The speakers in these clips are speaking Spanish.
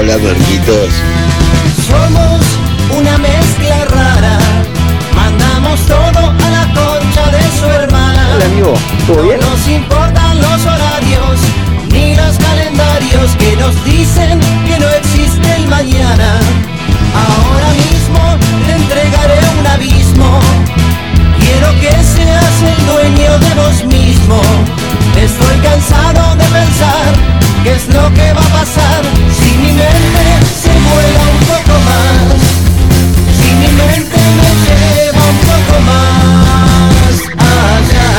Hola, Marquitos. Somos una mezcla rara. Mandamos todo a la concha de su hermana. Hola, amigo. ¿Todo bien? No nos importan los horarios ni los calendarios que nos dicen que no existe el mañana. Ahora mismo te entregaré un abismo. Quiero que seas el dueño de vos mismo. Estoy cansado de pensar qué es lo que va a pasar si mi mente se vuela un poco más. Si mi mente me lleva un poco más allá.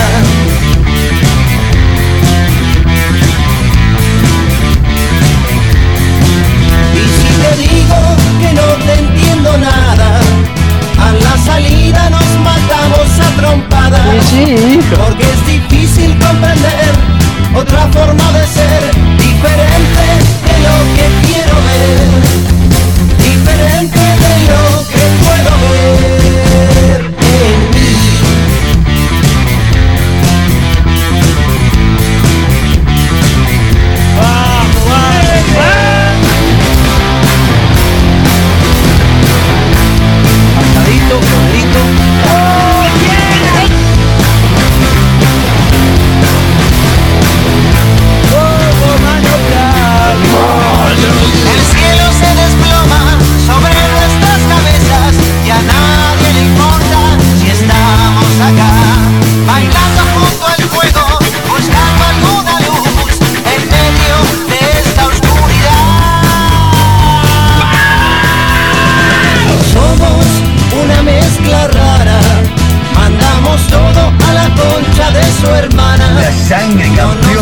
Y si te digo que no te entiendo nada, a la salida nos matamos a trompadas. Porque es difícil comprender otra forma de ser, diferente lo que quiero ver, diferente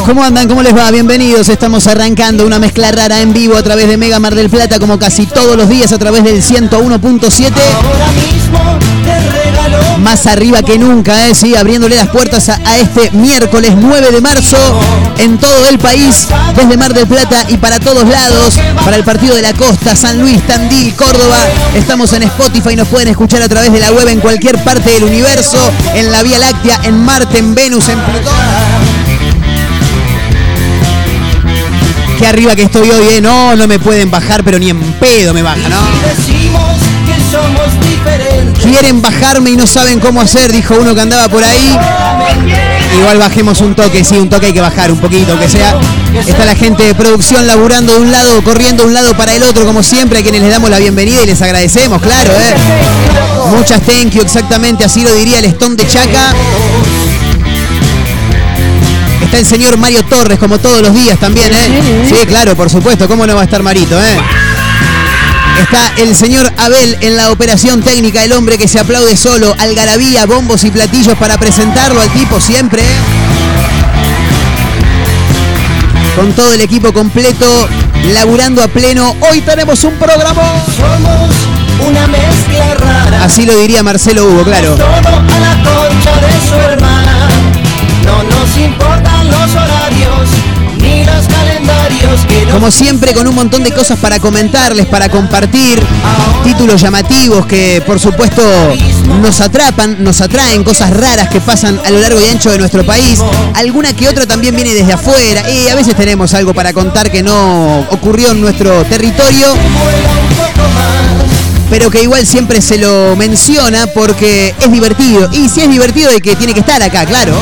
¿Cómo andan? ¿Cómo les va? Bienvenidos. Estamos arrancando una mezcla rara en vivo a través de Mega Mar del Plata, como casi todos los días a través del 101.7. Ahora mismo te regalo Más arriba que nunca, ¿eh? Sí, abriéndole las puertas a, a este miércoles 9 de marzo en todo el país, desde Mar del Plata y para todos lados, para el partido de la costa, San Luis, Tandil, Córdoba. Estamos en Spotify, nos pueden escuchar a través de la web en cualquier parte del universo, en la Vía Láctea, en Marte, en Venus, en Plutón. Qué arriba que estoy hoy, ¿eh? No, no me pueden bajar, pero ni en pedo me bajan, ¿no? Quieren bajarme y no saben cómo hacer, dijo uno que andaba por ahí. Igual bajemos un toque, sí, un toque hay que bajar un poquito, que sea. Está la gente de producción laburando de un lado, corriendo de un lado para el otro, como siempre, a quienes les damos la bienvenida y les agradecemos, claro, ¿eh? Muchas thank you, exactamente, así lo diría el Stone de Chaca. Está el señor Mario Torres, como todos los días también, ¿eh? Sí, claro, por supuesto, ¿cómo no va a estar Marito, eh? Está el señor Abel en la operación técnica, el hombre que se aplaude solo, algarabía, bombos y platillos para presentarlo al tipo siempre. Con todo el equipo completo, laburando a pleno. Hoy tenemos un programa. Somos una mezcla rara. Así lo diría Marcelo Hugo, claro. Todo a la concha de su hermana. No nos importan los horarios ni los calendarios Como siempre, con un montón de cosas para comentarles, para compartir, títulos llamativos que por supuesto nos atrapan, nos atraen, cosas raras que pasan a lo largo y ancho de nuestro país. Alguna que otra también viene desde afuera y a veces tenemos algo para contar que no ocurrió en nuestro territorio. Pero que igual siempre se lo menciona porque es divertido. Y si es divertido, hay que tiene que estar acá, claro.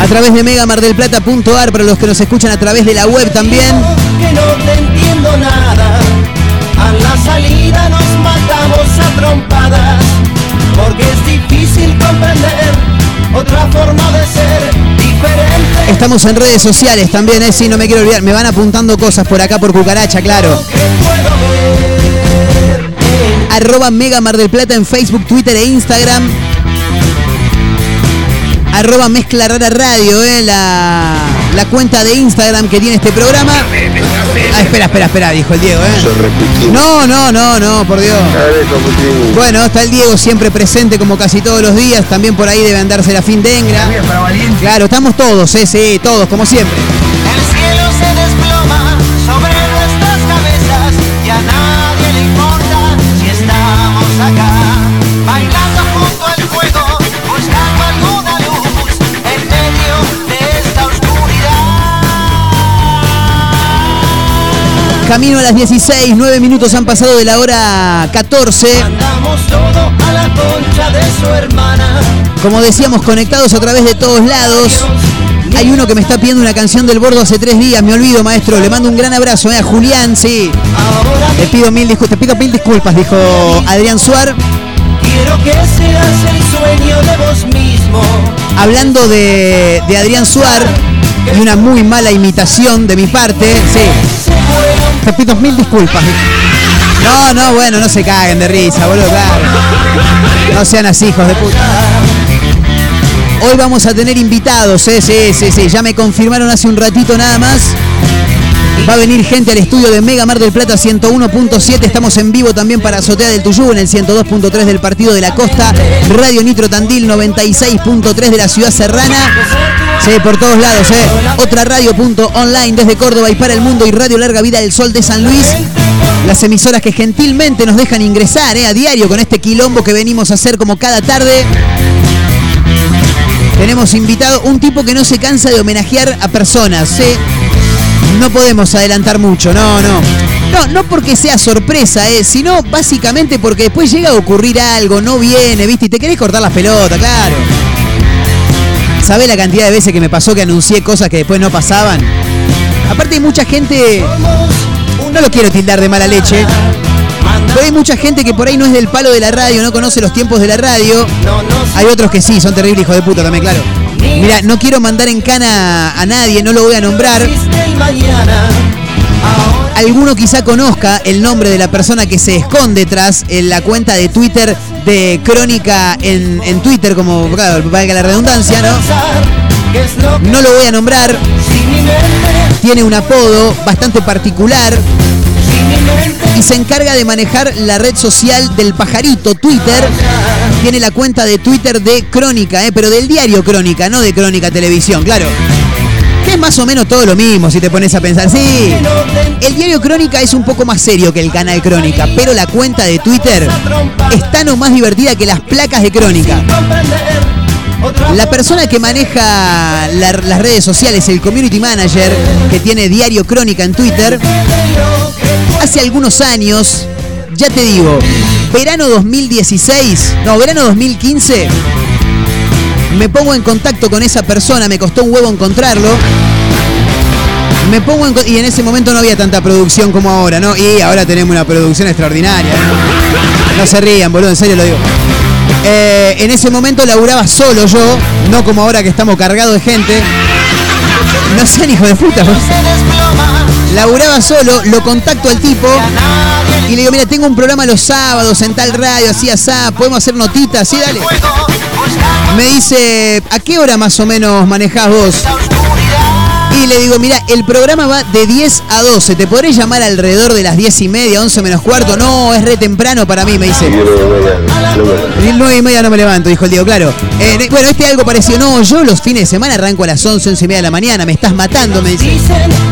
A través de megamardelplata.ar para los que nos escuchan a través de la web también. que no te entiendo nada. A la salida nos matamos a trompadas. Porque es difícil comprender otra forma de ser diferente. Estamos en redes sociales también, ¿eh? Sí, no me quiero olvidar. Me van apuntando cosas por acá por cucaracha, claro. En Arroba Mega Mar del Plata en Facebook, Twitter e Instagram. Arroba mezcla rara radio, eh, la, la cuenta de Instagram que tiene este programa. Ah, espera, espera, espera, dijo el Diego, eh. No, no, no, no, por Dios. Bueno, está el Diego siempre presente como casi todos los días. También por ahí debe andarse la fin dengra. Claro, estamos todos, eh, sí, todos, como siempre. El cielo se desploma sobre Camino a las 16, 9 minutos han pasado de la hora 14. Mandamos todo a la concha de su hermana. Como decíamos, conectados a través de todos lados. Hay uno que me está pidiendo una canción del bordo hace tres días, me olvido, maestro. Le mando un gran abrazo eh, a Julián, sí. Te pido mil disculpas, te pido mil disculpas, dijo Adrián Suar. quiero que seas el sueño de vos mismo. Hablando de, de Adrián Suar y una muy mala imitación de mi parte, sí. Te pido mil disculpas. No, no, bueno, no se caguen de risa, boludo, claro. No sean así, hijos de puta. Hoy vamos a tener invitados, eh, sí, sí, sí. Ya me confirmaron hace un ratito nada más. Va a venir gente al estudio de Mega Mar del Plata 101.7. Estamos en vivo también para Azotea del Tuyú en el 102.3 del Partido de la Costa. Radio Nitro Tandil 96.3 de la Ciudad Serrana. Sí, por todos lados, ¿eh? Otra radio.online desde Córdoba y para el mundo y Radio Larga Vida del Sol de San Luis. Las emisoras que gentilmente nos dejan ingresar ¿eh? a diario con este quilombo que venimos a hacer como cada tarde. Tenemos invitado un tipo que no se cansa de homenajear a personas. ¿sí? No podemos adelantar mucho, no, no. No, no porque sea sorpresa, ¿eh? sino básicamente porque después llega a ocurrir algo, no viene, ¿viste? Y te querés cortar las pelotas, claro. ¿Sabés la cantidad de veces que me pasó que anuncié cosas que después no pasaban? Aparte hay mucha gente, no lo quiero tildar de mala leche, pero hay mucha gente que por ahí no es del palo de la radio, no conoce los tiempos de la radio. Hay otros que sí, son terribles hijos de puta también, claro. Mira, no quiero mandar en cana a nadie, no lo voy a nombrar. Alguno quizá conozca el nombre de la persona que se esconde tras la cuenta de Twitter de Crónica en, en Twitter, como claro, valga la redundancia, ¿no? No lo voy a nombrar, tiene un apodo bastante particular y se encarga de manejar la red social del pajarito, Twitter. Tiene la cuenta de Twitter de Crónica, ¿eh? pero del diario Crónica, no de Crónica Televisión, claro. Que es más o menos todo lo mismo si te pones a pensar. Sí, el diario Crónica es un poco más serio que el canal Crónica, pero la cuenta de Twitter es tan más divertida que las placas de Crónica. La persona que maneja la- las redes sociales, el community manager que tiene Diario Crónica en Twitter, hace algunos años, ya te digo, verano 2016, no, verano 2015, me pongo en contacto con esa persona, me costó un huevo encontrarlo. Me pongo en y en ese momento no había tanta producción como ahora, ¿no? Y ahora tenemos una producción extraordinaria. ¿eh? No se rían, boludo, en serio lo digo. Eh, en ese momento laburaba solo yo, no como ahora que estamos cargados de gente. No sean hijo de puta. boludo. Laburaba solo, lo contacto al tipo y le digo, mira, tengo un programa los sábados en tal radio, así, asá, podemos hacer notitas, sí, dale. Me dice, ¿a qué hora más o menos manejás vos? Y le digo, mira, el programa va de 10 a 12. ¿Te podré llamar alrededor de las 10 y media, 11 menos cuarto? No, es re temprano para mí, me dice. El 9 y media no me levanto, dijo el Diego, claro. Eh, ne- bueno, este algo parecido. No, yo los fines de semana arranco a las 11, 11 y media de la mañana. Me estás matando, me dice.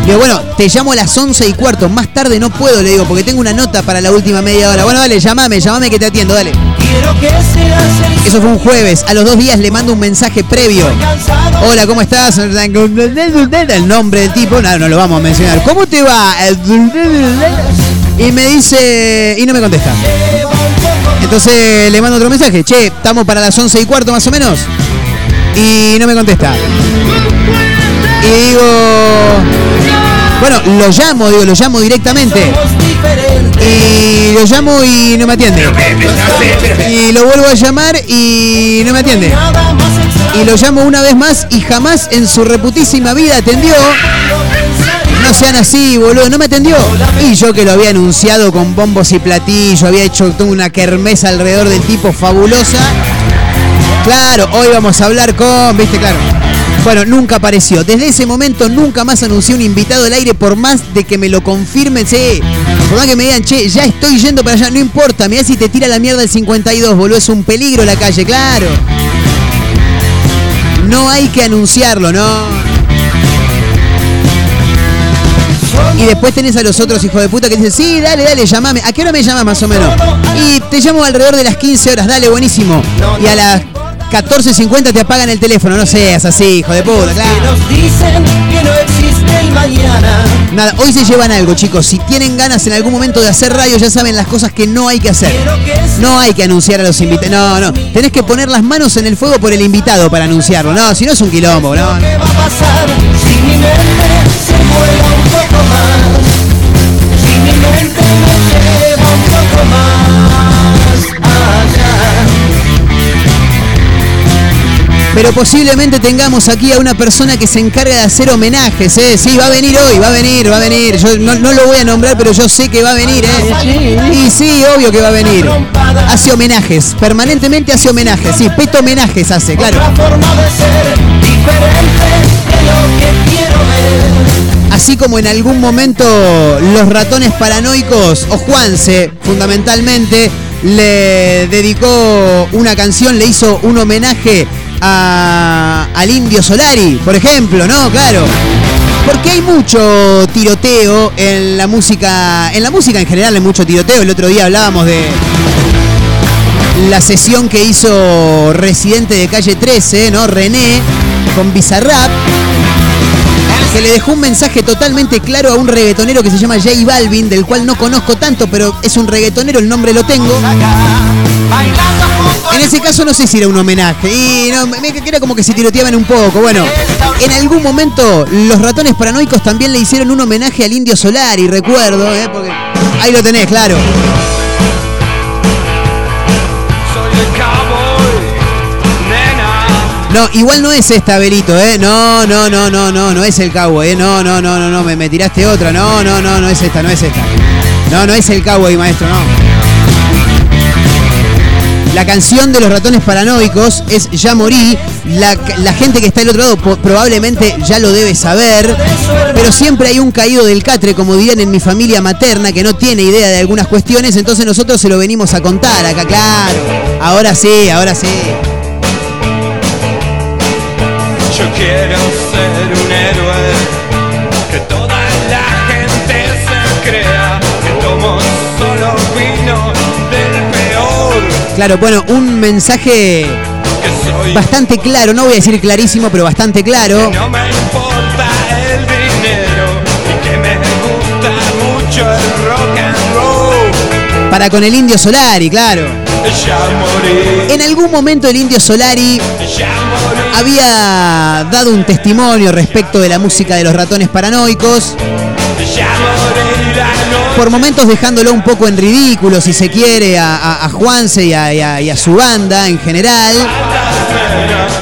Digo, bueno, te llamo a las 11 y cuarto. Más tarde no puedo, le digo, porque tengo una nota para la última media hora. Bueno, dale, llamame, llamame que te atiendo, dale. Eso fue un jueves. A los dos días le mando un mensaje previo. Hola, ¿cómo estás? El nombre del tipo, no, no lo vamos a mencionar. ¿Cómo te va? Y me dice, y no me contesta. Entonces le mando otro mensaje. Che, estamos para las 11 y cuarto más o menos. Y no me contesta. Y digo, bueno, lo llamo, digo, lo llamo directamente. Y lo llamo y no me atiende. Y lo vuelvo a llamar y no me atiende. Y lo llamo una vez más y jamás en su reputísima vida atendió. No sean así, boludo, no me atendió. Y yo que lo había anunciado con bombos y platillos, había hecho toda una kermesa alrededor del tipo fabulosa. Claro, hoy vamos a hablar con, viste, claro. Bueno, nunca apareció. Desde ese momento nunca más anuncié un invitado al aire por más de que me lo confirmen. Sí, por más que me digan, che, ya estoy yendo para allá, no importa. Mirá si te tira la mierda el 52, boludo. Es un peligro la calle, claro. No hay que anunciarlo, no. Y después tenés a los otros hijos de puta que dicen, sí, dale, dale, llamame. ¿A qué hora me llamas más o menos? Y te llamo alrededor de las 15 horas, dale, buenísimo. Y a las 14.50 te apagan el teléfono, no seas así, hijo de puta, claro. Nos dicen que no existe el mañana. Nada, hoy se llevan algo, chicos. Si tienen ganas en algún momento de hacer radio, ya saben las cosas que no hay que hacer. No hay que anunciar a los invitados. No, no. Tenés que poner las manos en el fuego por el invitado para anunciarlo. No, si no es un quilombo, no. ¿Qué va a pasar si mi mente se vuela un poco más? Si mi mente me lleva un poco más Pero posiblemente tengamos aquí a una persona que se encarga de hacer homenajes, ¿eh? Sí, va a venir hoy, va a venir, va a venir. Yo no, no lo voy a nombrar, pero yo sé que va a venir, ¿eh? Y sí, obvio que va a venir. Hace homenajes, permanentemente hace homenajes. Sí, peto homenajes hace, claro. Así como en algún momento los ratones paranoicos, o Juanse, fundamentalmente, le dedicó una canción, le hizo un homenaje al Indio Solari, por ejemplo, ¿no? Claro. Porque hay mucho tiroteo en la música, en la música en general hay mucho tiroteo. El otro día hablábamos de la sesión que hizo Residente de Calle 13, ¿no? René, con Bizarrap que le dejó un mensaje totalmente claro a un reggaetonero que se llama J Balvin, del cual no conozco tanto, pero es un reggaetonero, el nombre lo tengo. En ese caso no sé si era un homenaje, y no, me era como que se tiroteaban un poco. Bueno, en algún momento los ratones paranoicos también le hicieron un homenaje al Indio Solari, recuerdo, ¿eh? porque ahí lo tenés, claro. Soy el cowboy, nena. No, igual no es esta, Berito, ¿eh? No, no, no, no, no, no es el cowboy, ¿eh? No, no, no, no, no, me, me tiraste otra. No, no, no, no es esta, no es esta. No, no es el cowboy, maestro, no. La canción de los ratones paranoicos es Ya morí. La, gente que está del otro lado probablemente ya lo debe saber. Pero siempre hay un caído del catre, como dirían en mi familia materna, que no tiene idea de algunas cuestiones. Entonces nosotros se lo venimos a contar acá, claro. Ahora sí, ahora sí. Yo quiero ser un héroe, que Claro, bueno, un mensaje bastante claro, no voy a decir clarísimo, pero bastante claro. No me importa el dinero y que me gusta mucho el rock and roll. Para con el Indio Solari, claro. En algún momento el Indio Solari había dado un testimonio respecto de la música de los ratones paranoicos, por momentos dejándolo un poco en ridículo, si se quiere, a, a- a Juanse y a, y a- y a su banda en general,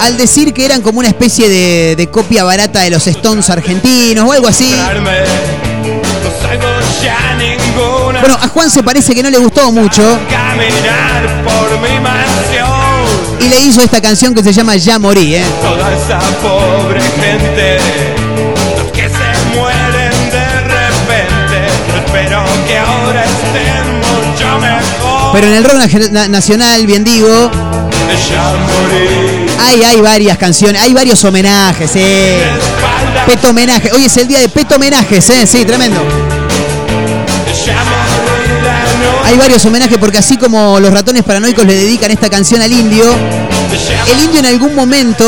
al decir que eran como una especie de, de copia barata de los Stones argentinos o algo así. Bueno, a Juan se parece que no le gustó mucho y le hizo esta canción que se llama Ya Morí, ¿eh? Toda esa pobre gente. Espero que ahora estén mucho mejor. Pero en el rock na- na- nacional, bien digo, hay, hay varias canciones, hay varios homenajes, ¿eh? Peto homenaje. Hoy es el día de peto homenajes, ¿eh? Sí, tremendo. Hay varios homenajes porque así como los ratones paranoicos le dedican esta canción al indio, el indio en algún momento,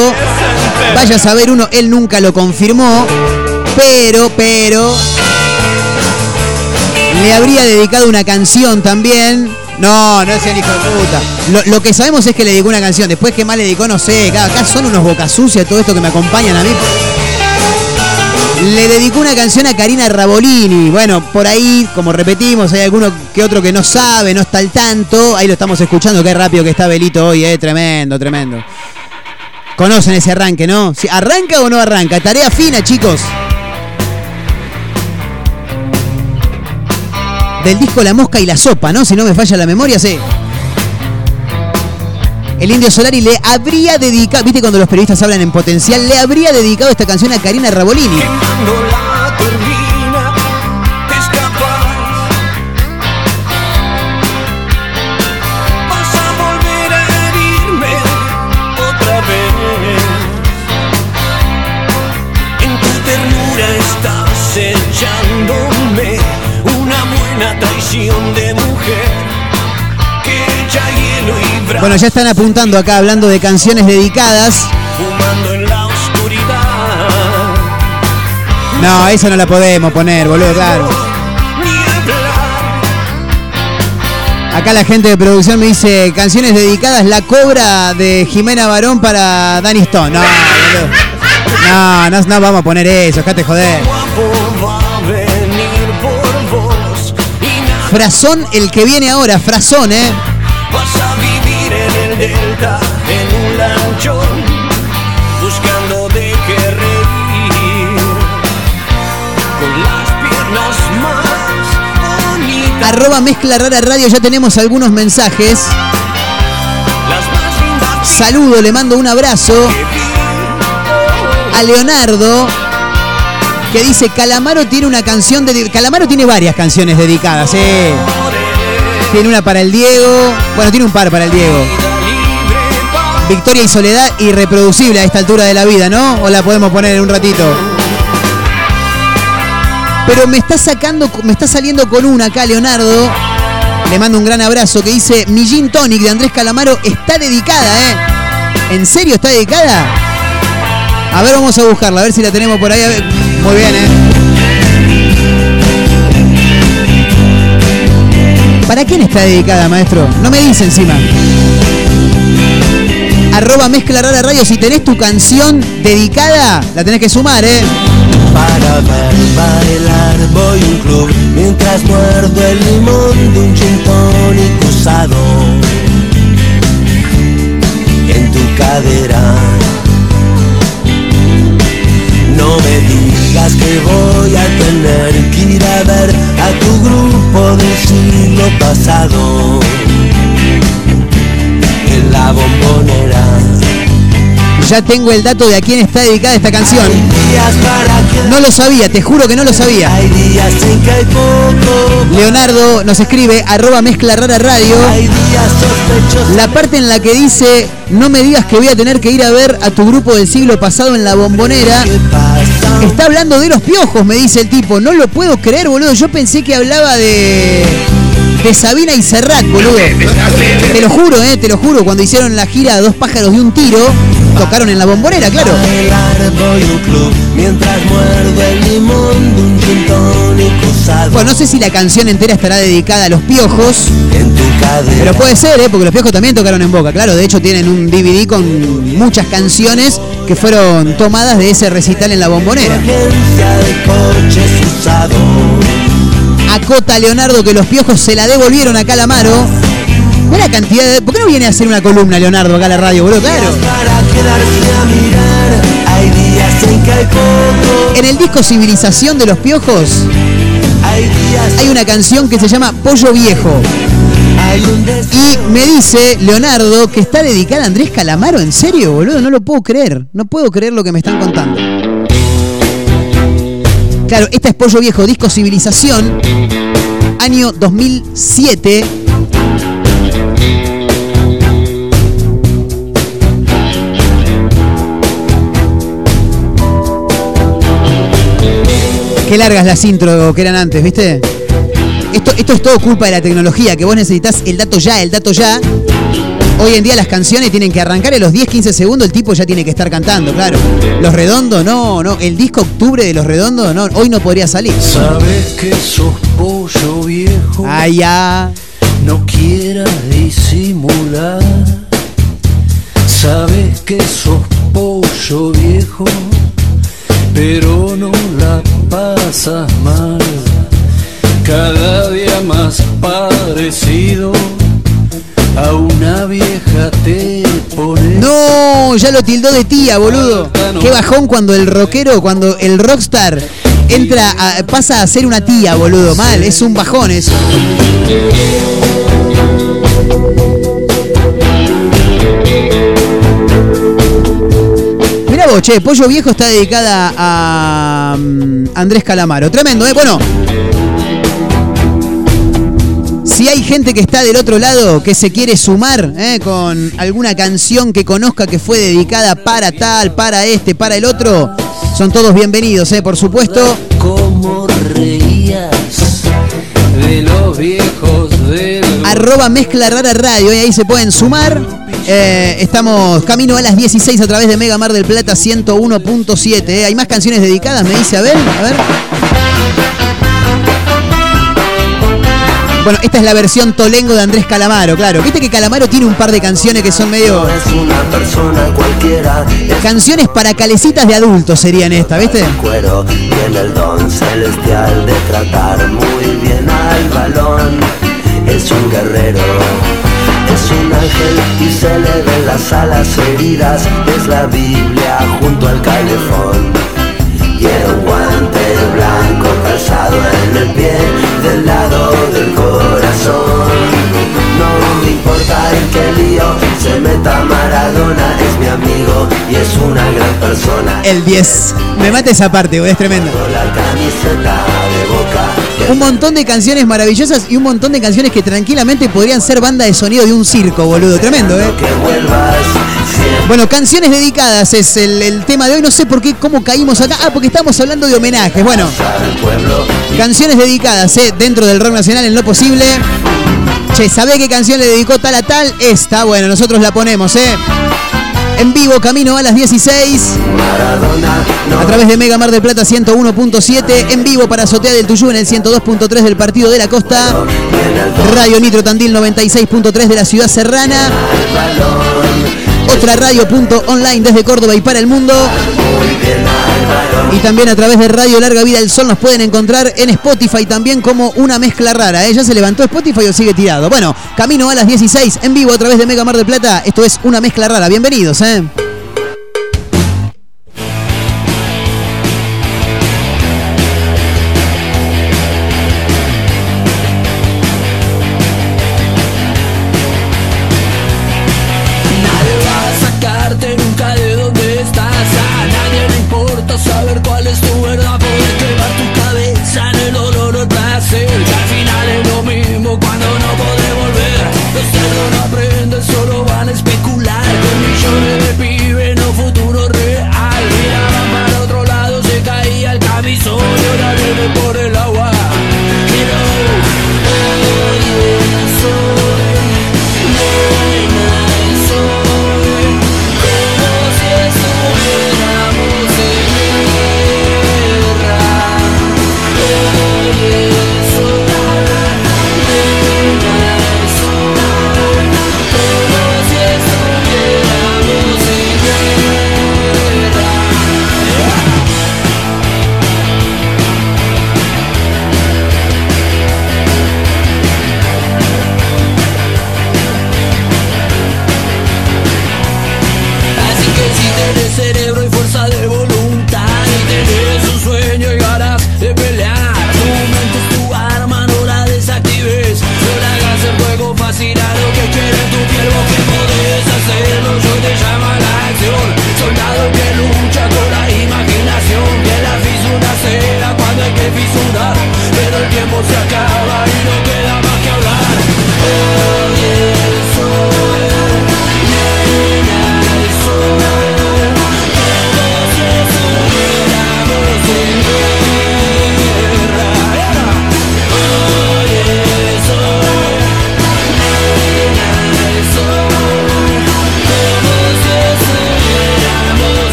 vaya a saber uno, él nunca lo confirmó, pero, pero, le habría dedicado una canción también. No, no es el hijo de puta. Lo, que sabemos es que le dedicó una canción. Después que más le dedicó, no sé. Acá, acá son unos bocas sucias todo esto que me acompañan a mí. Le dedicó una canción a Karina Rabolini. Bueno, por ahí, como repetimos, hay alguno que otro que no sabe, no está al tanto. Ahí lo estamos escuchando, qué rápido que está Belito hoy, eh. Tremendo, tremendo. Conocen ese arranque, ¿no? ¿Arranca o no arranca? Tarea fina, chicos. Del disco La Mosca y la Sopa, ¿no? Si no me falla la memoria, sí. El Indio Solari le habría dedicado, viste cuando los periodistas hablan en potencial, le habría dedicado esta canción a Karina Rabolini. Bueno, ya están apuntando acá hablando de canciones dedicadas. fumando en la oscuridad. No, esa no la podemos poner, boludo, claro. Acá la gente de producción me dice canciones dedicadas, La Cobra de Jimena Barón para Danny Stone. No, boludo. No, no, no vamos a poner eso, dejate joder. guapo va a venir por vos y nada Frazón, el que viene ahora, Frazón, ¿eh? En un lanchón buscando de qué reír con las piernas más bonitas Arroba Mezcla Rara Radio, ya tenemos algunos mensajes. Saludo, le mando un abrazo a Leonardo, que dice, Calamaro tiene una canción de... Calamaro tiene varias canciones dedicadas, ¿eh? Tiene una para el Diego, bueno, tiene un par para el Diego. Victoria y Soledad, irreproducible a esta altura de la vida, ¿no? O la podemos poner en un ratito. Pero me está sacando, me está saliendo con una acá, Leonardo. Le mando un gran abrazo que dice, mi Gin Tonic de Andrés Calamaro está dedicada, ¿eh? ¿En serio está dedicada? A ver, vamos a buscarla, a ver si la tenemos por ahí. Muy bien, ¿eh? ¿Para quién está dedicada, maestro? No me dice encima. Arroba Mezcla Rara Radio, si tenés tu canción dedicada, la tenés que sumar, ¿eh? Para ver bailar voy un club mientras muerdo el limón de un gin usado en tu cadera. No me digas que voy a tener que ir a ver a tu grupo del siglo pasado en la bombonera. Ya tengo el dato de a quién está dedicada esta canción. No lo sabía, te juro que no lo sabía. Leonardo nos escribe, arroba Mezcla Rara Radio. La parte en la que dice, no me digas que voy a tener que ir a ver a tu grupo del siglo pasado en la bombonera. Está hablando de los piojos, me dice el tipo. No lo puedo creer, boludo. Yo pensé que hablaba de. de Sabina y Serrat, boludo. Te lo juro, eh, te lo juro. Cuando hicieron la gira Dos pájaros de un tiro, tocaron en la bombonera, claro. Bueno, no sé si la canción entera estará dedicada a los piojos. Pero puede ser, ¿eh? porque los piojos también tocaron en Boca. Claro, de hecho tienen un DVD con muchas canciones que fueron tomadas de ese recital en la bombonera. Acota Leonardo que los piojos se la devolvieron a Calamaro. Mira la cantidad de. ¿Por qué no viene a hacer una columna Leonardo acá a la radio, boludo? Claro. Para quedarse a mirar. Hay días en que hay poco. En el disco Civilización de los Piojos Hay días hay una canción que se llama Pollo Viejo. Y me dice Leonardo que está dedicada a Andrés Calamaro. ¿En serio, boludo? No lo puedo creer. No puedo creer lo que me están contando. Claro, esta es Pollo Viejo, disco Civilización, año 2007. Qué largas las intro que eran antes, ¿viste? Esto, esto es todo culpa de la tecnología, que vos necesitas el dato ya, el dato ya. Hoy en día las canciones tienen que arrancar a los 10-15 segundos, el tipo ya tiene que estar cantando, claro. Los Redondos, no, no. El disco Octubre de Los Redondos, no, hoy no podría salir. Sabes que sos pollo viejo, Ay, ya. no quieras disimular. Sabes que sos pollo viejo, pero no la pasas mal. Cada día más parecido a una vieja te pones. No, ya lo tildó de tía, boludo. Qué bajón cuando el rockero, cuando el rockstar entra, a- pasa a ser una tía, boludo. Mal, es un bajón eso. Vos, che, Pollo Viejo está dedicada a mm, Andrés Calamaro. Tremendo, ¿eh? Bueno. Si hay gente que está del otro lado que se quiere sumar ¿eh? con alguna canción que conozca que fue dedicada para tal, para este, para el otro, son todos bienvenidos, ¿eh? por supuesto. Como reías de los viejos del Arroba Mezcla Rara Radio, y ahí se pueden sumar. Eh, estamos camino a las 16 a través de Mega Mar del Plata 101.7. ¿eh? Hay más canciones dedicadas, me dice Abel. A ver. Bueno, esta es la versión Tolengo de Andrés Calamaro, claro. Viste que Calamaro tiene un par de canciones que son medio. No es una persona cualquiera, es Canciones para calecitas de adultos serían esta, ¿viste? cuero, tiene el don celestial de tratar muy bien al balón. Es un guerrero, es un ángel y se le ven las alas heridas. Es la Biblia junto al calefón. Quiero un guante blanco calzado en el pie del lado del corazón. No me importa en qué lío se meta Maradona, es mi amigo y es una gran persona. El 10. Me mata esa parte, es tremendo. Con la camiseta de boca. Un montón de canciones maravillosas y un montón de canciones que tranquilamente podrían ser banda de sonido de un circo, boludo. Tremendo, ¿eh? Bueno, canciones dedicadas es el, el tema de hoy. No sé por qué, cómo caímos acá. Ah, porque estamos hablando de homenajes. Bueno, canciones dedicadas, ¿eh? Dentro del rock nacional en lo posible. Che, ¿sabés qué canción le dedicó tal a tal? Esta, bueno, nosotros la ponemos, ¿eh? En vivo, camino a las 16. Maradona no A través de Mega Mar del Plata 101.7. En vivo para Azotea del Tuyú en el 102.3 del Partido de la Costa. Radio Nitro Tandil 96.3 de la Ciudad Serrana. Otra radio punto online desde Córdoba y para el mundo. Y también a través de Radio Larga Vida del Sol nos pueden encontrar en Spotify también como una mezcla rara. ¿eh? ¿Ya se levantó Spotify o sigue tirado? Bueno, camino a las 16 en vivo a través de Mega Mar del Plata. Esto es una mezcla rara. Bienvenidos, ¿eh?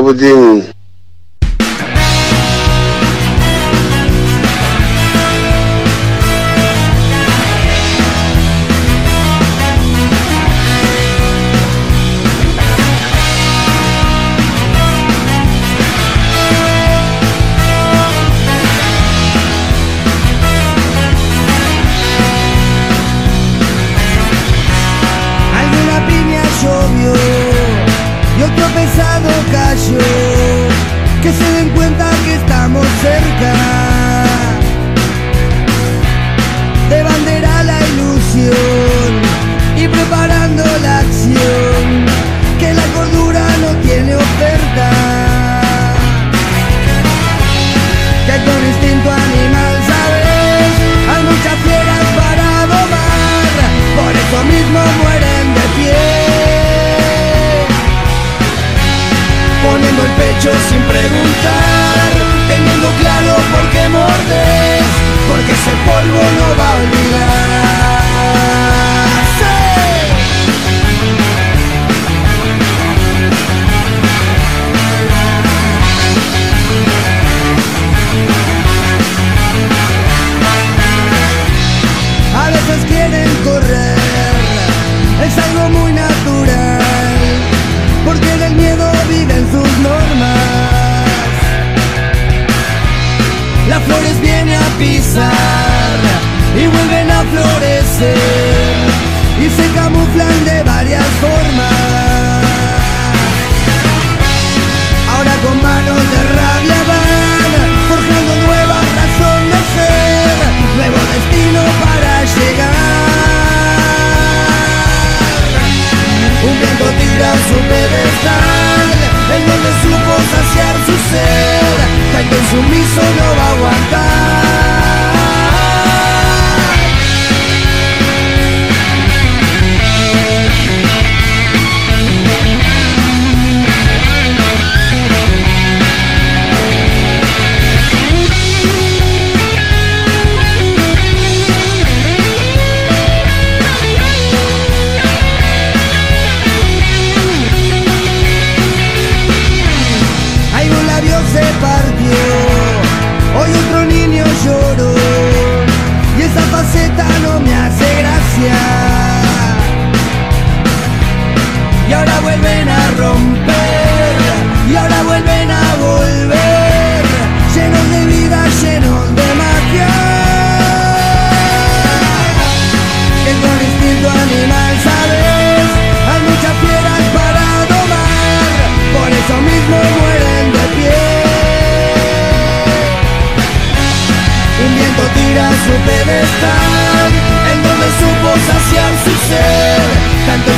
Dale, Caputín. Alguna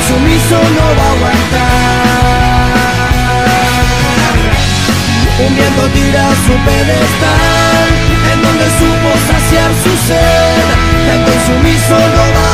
sumiso no va a aguantar. Un viento tira su pedestal, en donde supo saciar su tanto el sumiso no va a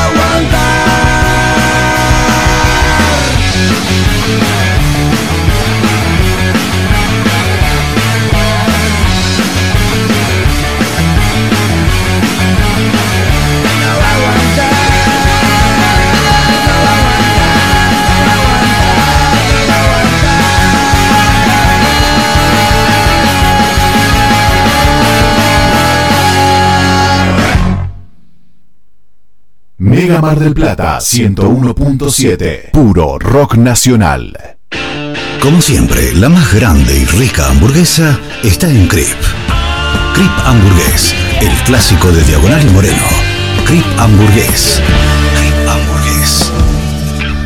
Mar del Plata 101.7. Puro rock nacional. Como siempre, la más grande y rica hamburguesa está en Crip. Crip Hamburgués, el clásico de Diagonal y Moreno. Crip Hamburgués. Crip Hamburgués.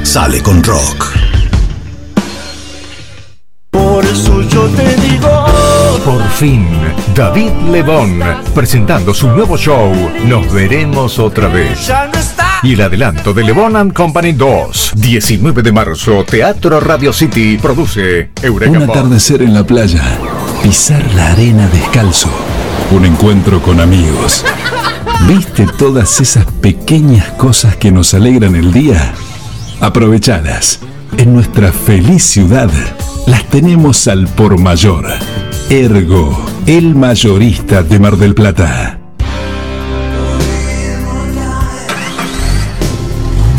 Sale con rock. Por eso yo te digo. Por fin, David Lebón, presentando su nuevo show, Nos veremos otra vez. Y el adelanto de Lebón and Company 2, 19 de marzo, Teatro Radio City, produce Eureka Un atardecer en la playa, pisar la arena descalzo, un encuentro con amigos. ¿Viste todas esas pequeñas cosas que nos alegran el día? Aprovechadas. En nuestra feliz ciudad las tenemos al por mayor. Ergo, el mayorista de Mar del Plata.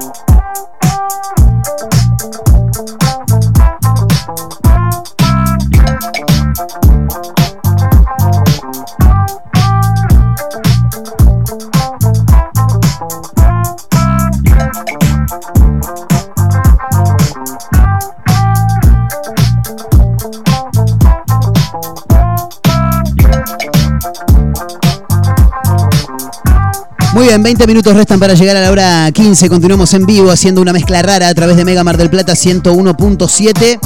you bien, 20 minutos restan para llegar a la hora 15. Continuamos en vivo haciendo una mezcla rara a través de Mega Mar del Plata 101.7.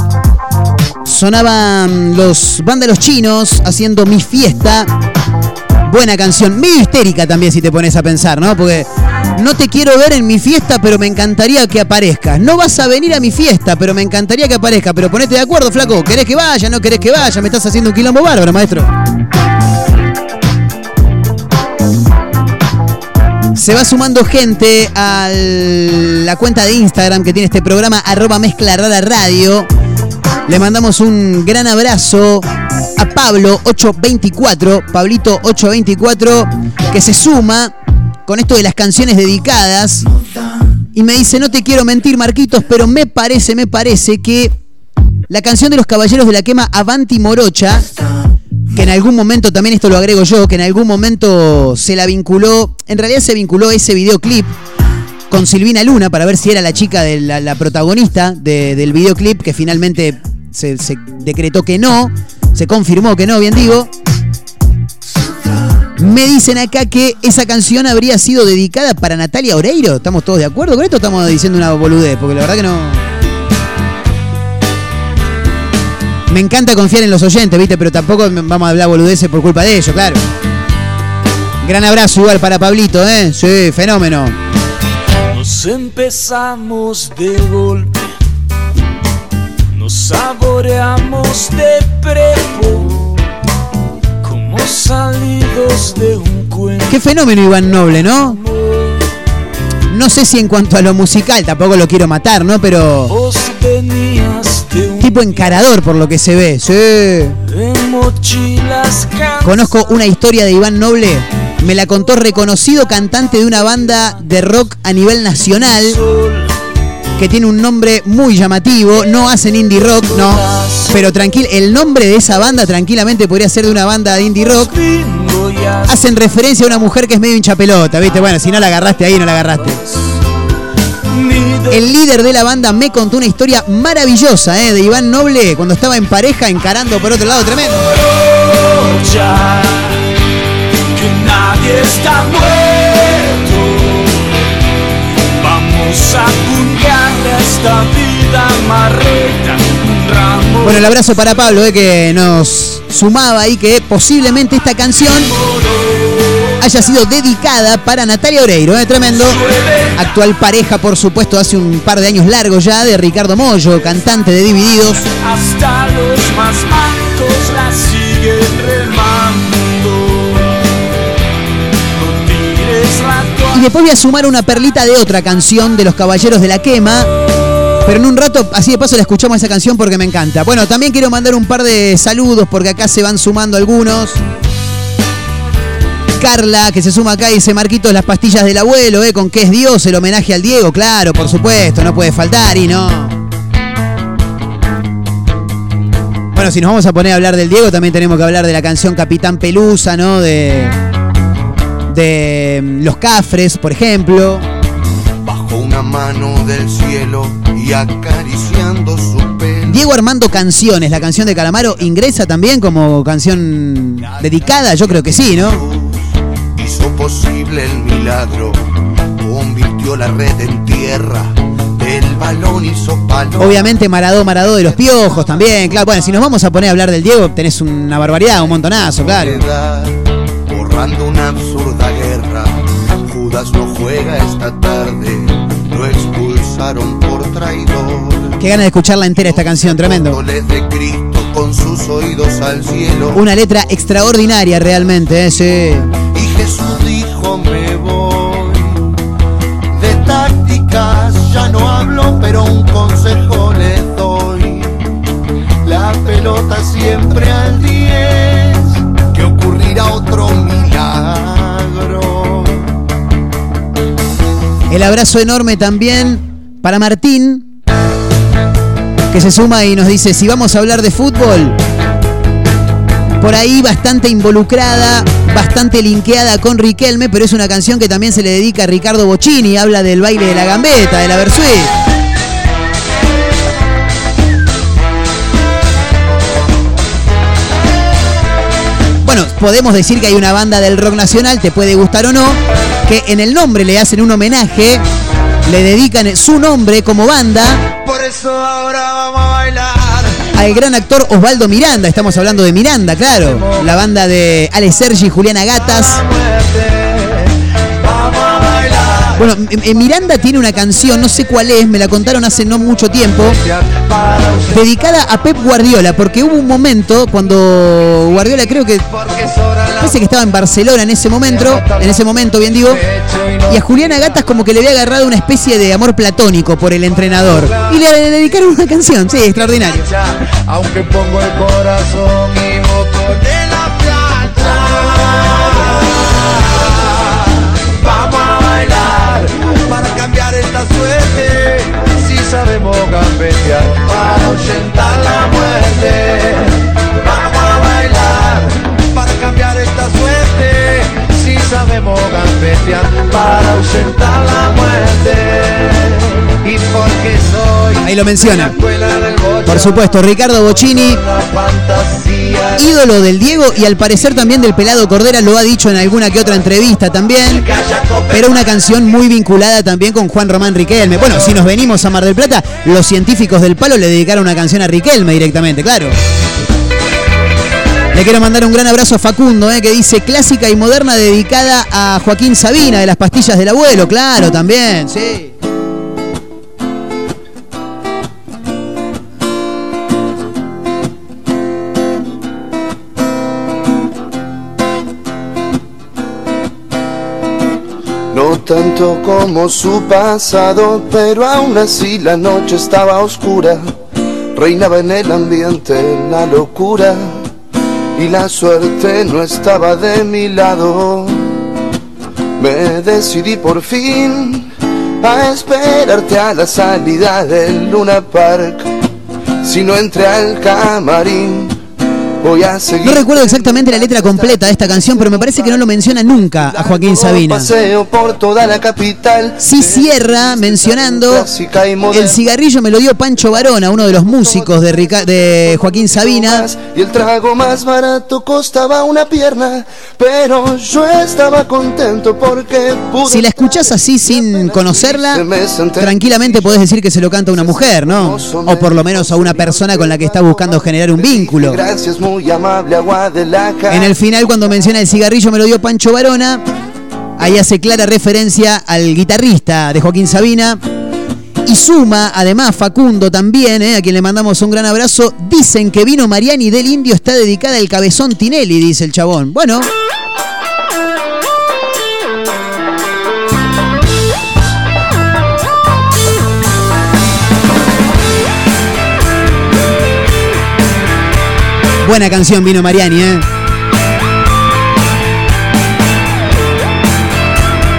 Sonaban los vándalos chinos haciendo Mi Fiesta. Buena canción, medio histérica también si te pones a pensar, ¿no? Porque no te quiero ver en mi fiesta, pero me encantaría que aparezcas. No vas a venir a mi fiesta, pero me encantaría que aparezca. Pero ponete de acuerdo, flaco. ¿Querés que vaya? ¿No querés que vaya? Me estás haciendo un quilombo bárbaro, maestro. Se va sumando gente a la cuenta de Instagram que tiene este programa, arroba mezcla rara radio. Le mandamos un gran abrazo a Pablo 824, Pablito 824, que se suma con esto de las canciones dedicadas. Y me dice, no te quiero mentir, Marquitos, pero me parece, me parece que la canción de los Caballeros de la Quema, Avanti Morocha, que en algún momento, también esto lo agrego yo, que en algún momento se la vinculó, en realidad se vinculó ese videoclip con Silvina Luna para ver si era la chica de la, protagonista del videoclip, que finalmente se, se decretó que no, se confirmó que no, bien digo. Me dicen acá que esa canción habría sido dedicada para Natalia Oreiro. ¿Estamos todos de acuerdo con esto? Estamos diciendo una boludez, porque la verdad que no. Me encanta confiar en los oyentes, ¿viste? Pero tampoco vamos a hablar boludeces por culpa de ellos, claro. Gran abrazo igual para Pablito, ¿eh? Sí, fenómeno. Nos empezamos de golpe. Nos saboreamos de prepo salidos de un cuento. Qué fenómeno Iván Noble, ¿no? No sé si en cuanto a lo musical, tampoco lo quiero matar, ¿no? Pero. Tipo encarador por lo que se ve. Sí. Conozco una historia de Iván Noble. Me la contó reconocido cantante de una banda de rock a nivel nacional que tiene un nombre muy llamativo. No hacen indie rock, no. Pero tranquilo, el nombre de esa banda tranquilamente podría ser de una banda de indie rock. Hacen referencia a una mujer que es medio hincha pelota, ¿viste? Bueno, si no la agarraste ahí, no la agarraste. El líder de la banda me contó una historia maravillosa ¿eh? de Iván Noble cuando estaba en pareja encarando por otro lado tremendo. Que nadie está Vamos a esta vida Bueno, el abrazo para Pablo, eh, que nos sumaba y que posiblemente esta canción haya sido dedicada para Natalia Oreiro, eh, tremendo. Actual pareja, por supuesto, hace un par de años largos ya de Ricardo Mollo, cantante de Divididos. Hasta los más la siguen Y después voy a sumar una perlita de otra canción de los Caballeros de la Quema. Pero en un rato, así de paso, la escuchamos esa canción porque me encanta. Bueno, también quiero mandar un par de saludos porque acá se van sumando algunos. Carla, que se suma acá y dice Marquitos las pastillas del abuelo, ¿eh? Con qué es Dios, el homenaje al Diego, claro, por supuesto, no puede faltar y no. Bueno, si nos vamos a poner a hablar del Diego, también tenemos que hablar de la canción Capitán Pelusa, ¿no? De. De mm, Los Cafres, por ejemplo. Mano del cielo y acariciando su pelo. Diego Armando Canciones, la canción de Calamaro, ingresa también como canción dedicada, yo creo que sí, ¿no? Hizo posible el milagro, convirtió la red en tierra. El balón hizo palo. Obviamente Maradó, Maradó de los piojos también, claro. Bueno, si nos vamos a poner a hablar del Diego, tenés una barbaridad, un montonazo, claro. Borrando una absurda guerra, Judas no juega esta tarde, expulsaron por traidor. Qué ganas de escucharla entera esta canción, tremendo. De Cristo con sus oídos al cielo. Una letra extraordinaria realmente, ¿eh? sí. Y Jesús dijo, me voy. De tácticas ya no hablo, pero un consejo le doy. La pelota siempre al 10, que ocurrirá otro milagro. El abrazo enorme también para Martín, que se suma y nos dice, si vamos a hablar de fútbol, por ahí bastante involucrada, bastante linkeada con Riquelme, pero es una canción que también se le dedica a Ricardo Bocini, habla del baile de la gambeta, de la Versuit. Bueno, podemos decir que hay una banda del rock nacional, te puede gustar o no, que en el nombre le hacen un homenaje, le dedican su nombre como banda Por eso ahora vamos a bailar. al gran actor Osvaldo Miranda. Estamos hablando de Miranda, claro. La banda de Ale Sergi y Juliana Gatas. Bueno, Miranda tiene una canción, no sé cuál es, me la contaron hace no mucho tiempo, dedicada a Pep Guardiola, porque hubo un momento cuando Guardiola creo que parece que estaba en Barcelona en ese momento, en ese momento, bien digo, y a Juliana Gatas como que le había agarrado una especie de amor platónico por el entrenador y le dedicaron una canción, sí, extraordinario. Aunque pongo el corazón para la muerte. Vamos a bailar para cambiar esta suerte. Si sabemos gambetear para ahuyentar la muerte. Y porque soy Ahí lo menciona. Por supuesto, Ricardo Bocini. Ídolo del Diego y al parecer también del Pelado Cordera, lo ha dicho en alguna que otra entrevista también. Pero una canción muy vinculada también con Juan Román Riquelme. Bueno, si nos venimos a Mar del Plata, los científicos del palo le dedicaron una canción a Riquelme directamente, claro. Le quiero mandar un gran abrazo a Facundo, eh, que dice clásica y moderna dedicada a Joaquín Sabina de las pastillas del abuelo, claro, también, sí. Tanto como su pasado, pero aún así la noche estaba oscura. Reinaba en el ambiente la locura y la suerte no estaba de mi lado. Me decidí por fin a esperarte a la salida del Luna Park. Si no entré al camarín, voy a seguir. No recuerdo exactamente la letra completa de esta canción, pero me parece que no lo menciona nunca a Joaquín Sabina. Paseo por toda la capital. Sí cierra mencionando el cigarrillo me lo dio Pancho Varona, uno de los músicos de, Rica- de Joaquín Sabina. Y el trago más barato costaba una pierna, pero yo estaba contento porque pude. Si la escuchás así sin conocerla, tranquilamente podés decir que se lo canta a una mujer, ¿no? O por lo menos a una persona con la que está buscando generar un vínculo. Gracias, muy amable, agua de la En el final, cuando menciona el cigarrillo me lo dio Pancho Varona, ahí hace clara referencia al guitarrista de Joaquín Sabina. Y suma, además, Facundo también, eh, a quien le mandamos un gran abrazo. Dicen que vino Mariani del Indio está dedicada al cabezón Tinelli, dice el chabón. Bueno, buena canción vino Mariani, ¿eh?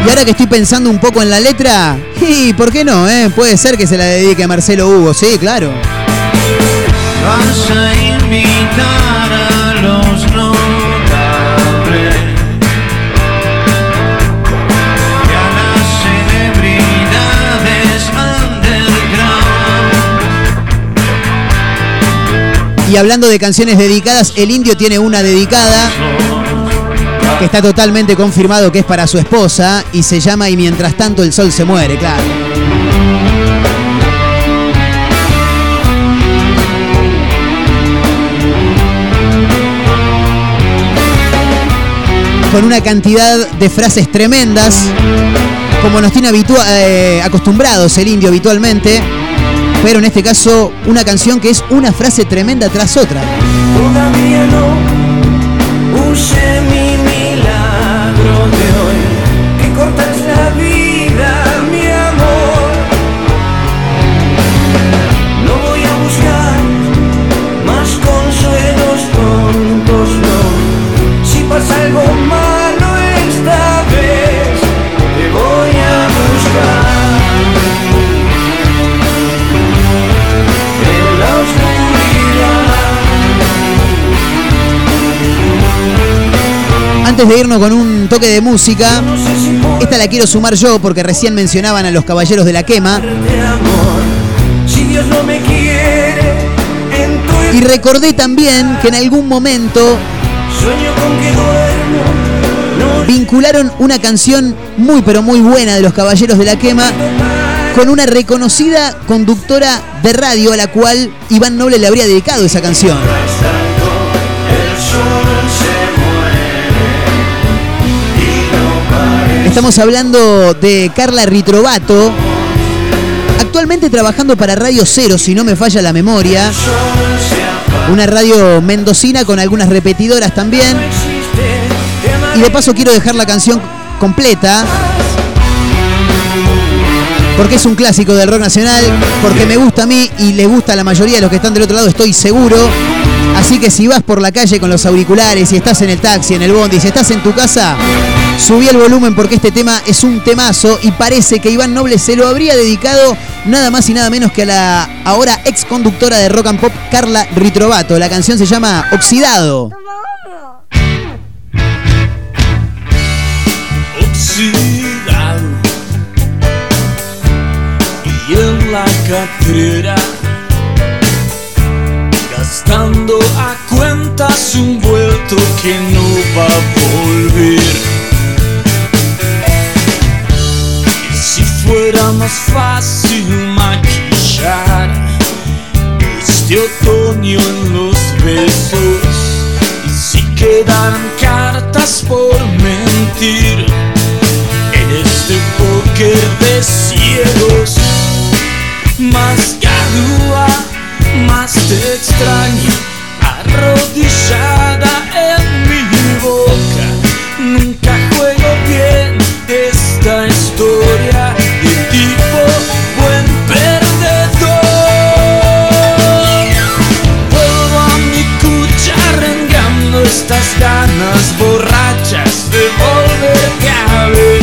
Y ahora que estoy pensando un poco en la letra, y ¿por qué no? Eh? Puede ser que se la dedique a Marcelo Hugo, sí, claro. Vas a invitar a Y hablando de canciones dedicadas, el indio tiene una dedicada que está totalmente confirmado que es para su esposa y se llama Y mientras tanto el sol se muere, claro. Con una cantidad de frases tremendas, como nos tiene eh, acostumbrados el indio habitualmente, pero en este caso una canción que es una frase tremenda tras otra. De irnos con un toque de música, esta la quiero sumar yo porque recién mencionaban a los Caballeros de la Quema. Y recordé también que en algún momento vincularon una canción muy pero muy buena de los Caballeros de la Quema con una reconocida conductora de radio a la cual Iván Noble le habría dedicado esa canción. Estamos hablando de Carla Ritrovato, actualmente trabajando para Radio Cero, si no me falla la memoria. Una radio mendocina con algunas repetidoras también. Y de paso quiero dejar la canción completa. Porque es un clásico del rock nacional, porque me gusta a mí y le gusta a la mayoría de los que están del otro lado, estoy seguro. Así que si vas por la calle con los auriculares, si estás en el taxi, en el bondi, si estás en tu casa, subí el volumen porque este tema es un temazo y parece que Iván Noble se lo habría dedicado nada más y nada menos que a la ahora ex conductora de rock and pop Carla Ritrovato. La canción se llama Oxidado. oxidado y en la cartera gastando a cuentas un vuelto que no va a volver. Fuera más fácil maquillar este otoño en los besos y si quedaran cartas por mentir en este póker de ciegos. Más garúa, más te extraño, arrodillada estas ganas borrachas de volverte a ver.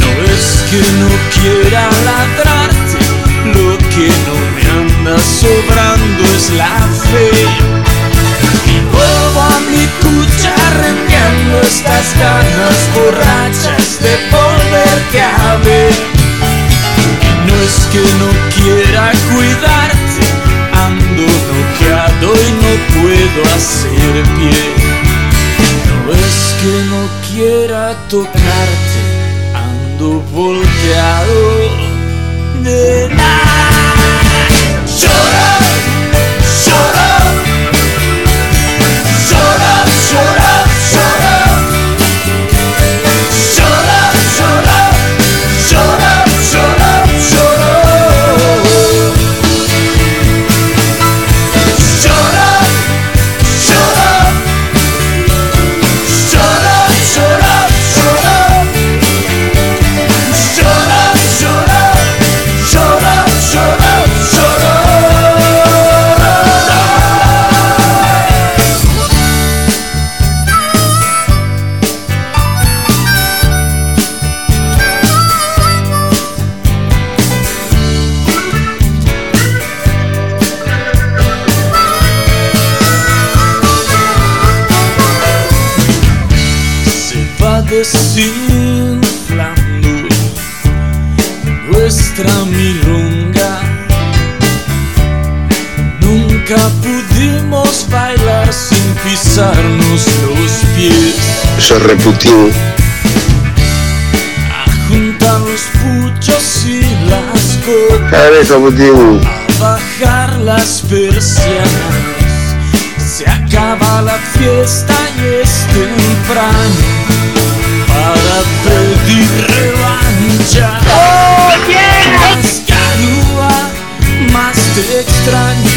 No es que no quiera ladrarte, lo que no me anda sobrando es la fe. Y vuelvo a mi cucha arrengando estas ganas borrachas de volverte a ver. Y no es que no quiera cuidarte, ando noqueado y no puedo hacer pie. No es que no quiera tocarte, ando volteado de nada. Llora, Reputín. Juntar los puchos y las copas. A bajar las persianas. Se acaba la fiesta y es temprano para pedir revancha. Más garúa, más te extraño,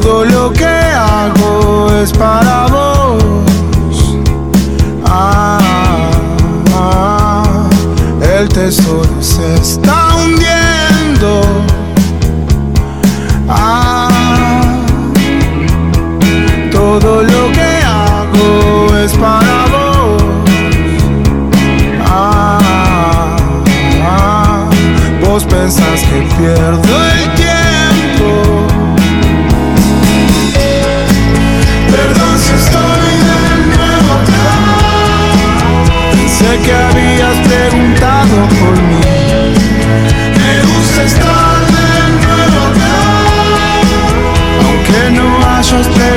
todo lo que hago es para vos. Ah, ah, el tesoro se está hundiendo. Ah, todo lo que hago es para vos. Ah, ah, vos pensás que pierdo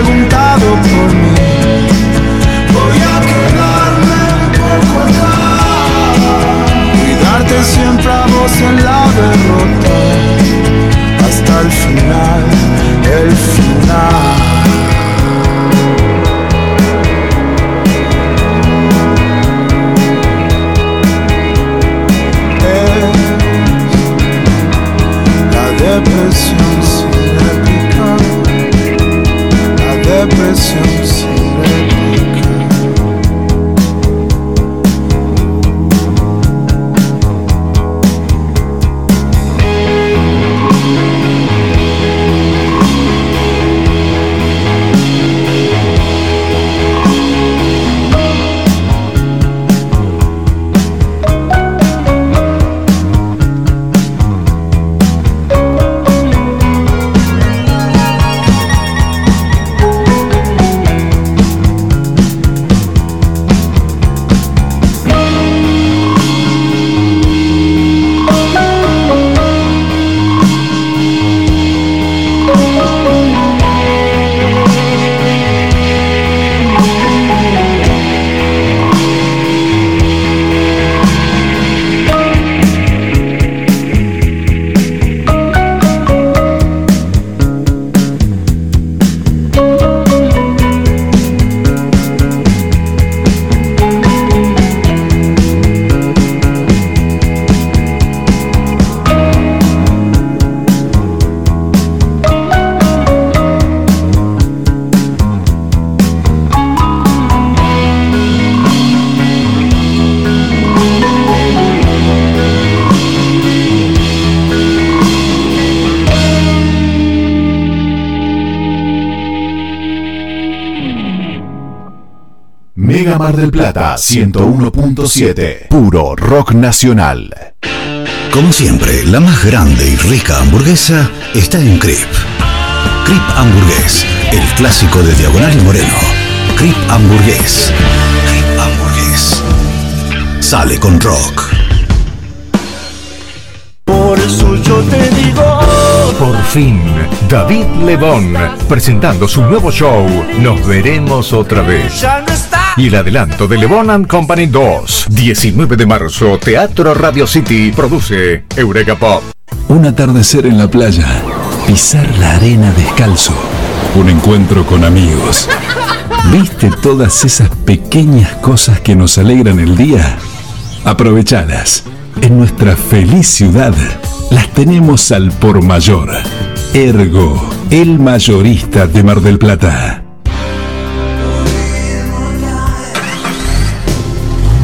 preguntado por mí. Voy a quedarme un poco. Cuidarte siempre a vos en la derrota. Hasta el final, el final. La depresión la depresión del Plata 101.7. Puro rock nacional. Como siempre, la más grande y rica hamburguesa está en Crip. Crip Hamburgués, el clásico de Diagonal y Moreno. Crip Hamburgués. Crip Hamburgués. Sale con rock. Por eso yo te digo. Por fin, David Lebón, presentando su nuevo show, Nos veremos otra vez. Ya no está. Y el adelanto de Lebon and Company 2, 19 de marzo, Teatro Radio City, produce Eureka Pop. Un atardecer en la playa. Pisar la arena descalzo. Un encuentro con amigos. ¿Viste todas esas pequeñas cosas que nos alegran el día? Aprovechalas. en nuestra feliz ciudad las tenemos al por mayor. Ergo, el mayorista de Mar del Plata.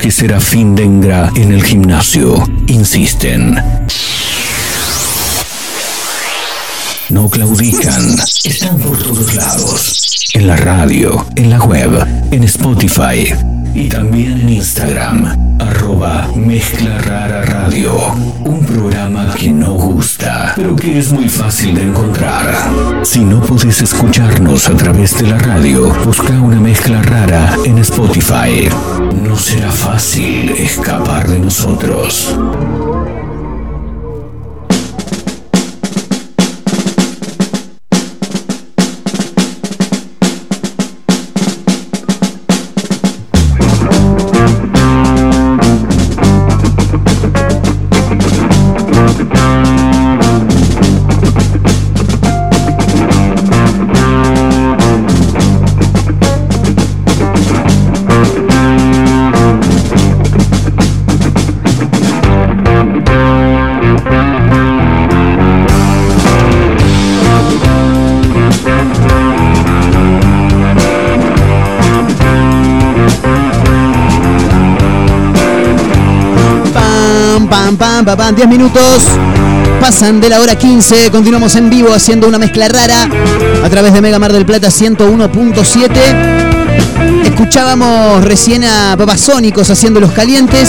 Que Serafín Dengra en el gimnasio, insisten. No claudican, están por todos lados. En la radio, en la web, en Spotify y también en Instagram. Arroba Mezcla Rara Radio. Un programa que no gusta, pero que es muy fácil de encontrar. Si no podés escucharnos a través de la radio, busca una mezcla rara en Spotify. No será fácil escapar de nosotros. Pam, pam, pam, pam, pam, 10 minutos. Pasan de la hora 15. Continuamos en vivo haciendo una mezcla rara a través de Mega Mar del Plata 101.7. Escuchábamos recién a Babasónicos haciendo los calientes.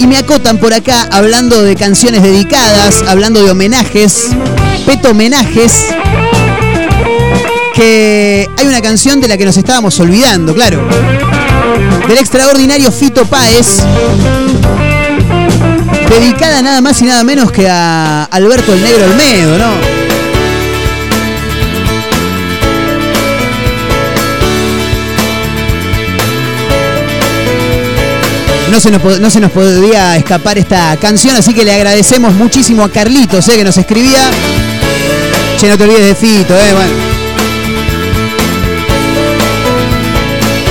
Y me acotan por acá hablando de canciones dedicadas, hablando de homenajes, peto homenajes. Que hay una canción de la que nos estábamos olvidando, claro del extraordinario Fito Páez, dedicada nada más y nada menos que a Alberto el Negro Olmedo, ¿no? No se, nos, no se nos podía escapar esta canción, así que le agradecemos muchísimo a Carlitos, eh, que nos escribía. Che, no te olvides de Fito, eh, bueno.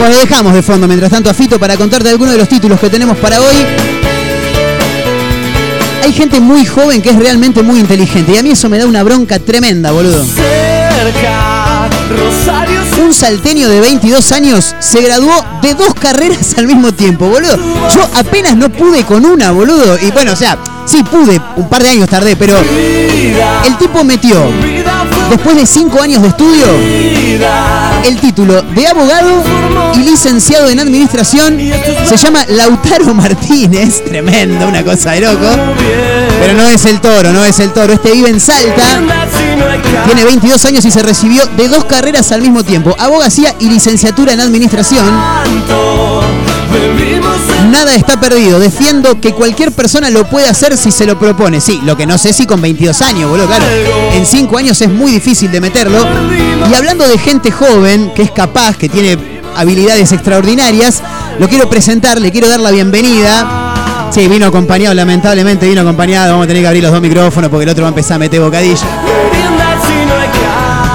Bueno, dejamos de fondo mientras tanto a Fito para contarte algunos de los títulos que tenemos para hoy. Hay gente muy joven que es realmente muy inteligente y a mí eso me da una bronca tremenda, boludo. Un salteño de 22 años se graduó de dos carreras al mismo tiempo, boludo. Yo apenas no pude con una, boludo. Y bueno, o sea, sí pude, un par de años tardé, pero el tipo metió, después de cinco años de estudio, el título de abogado y licenciado en administración. Se llama Lautaro Martínez. Tremendo, una cosa de loco. Pero no es el toro, no es el toro. Este vive en Salta. Tiene 22 años y se recibió de dos carreras al mismo tiempo. Abogacía y licenciatura en administración. Nada está perdido. Defiendo que cualquier persona lo puede hacer si se lo propone. Sí, lo que no sé si con 22 años, boludo, claro. En 5 años es muy difícil de meterlo. Y hablando de gente joven que es capaz, que tiene habilidades extraordinarias, lo quiero presentar, le quiero dar la bienvenida. Sí, vino acompañado, lamentablemente vino acompañado. Vamos a tener que abrir los dos micrófonos porque el otro va a empezar a meter bocadillo.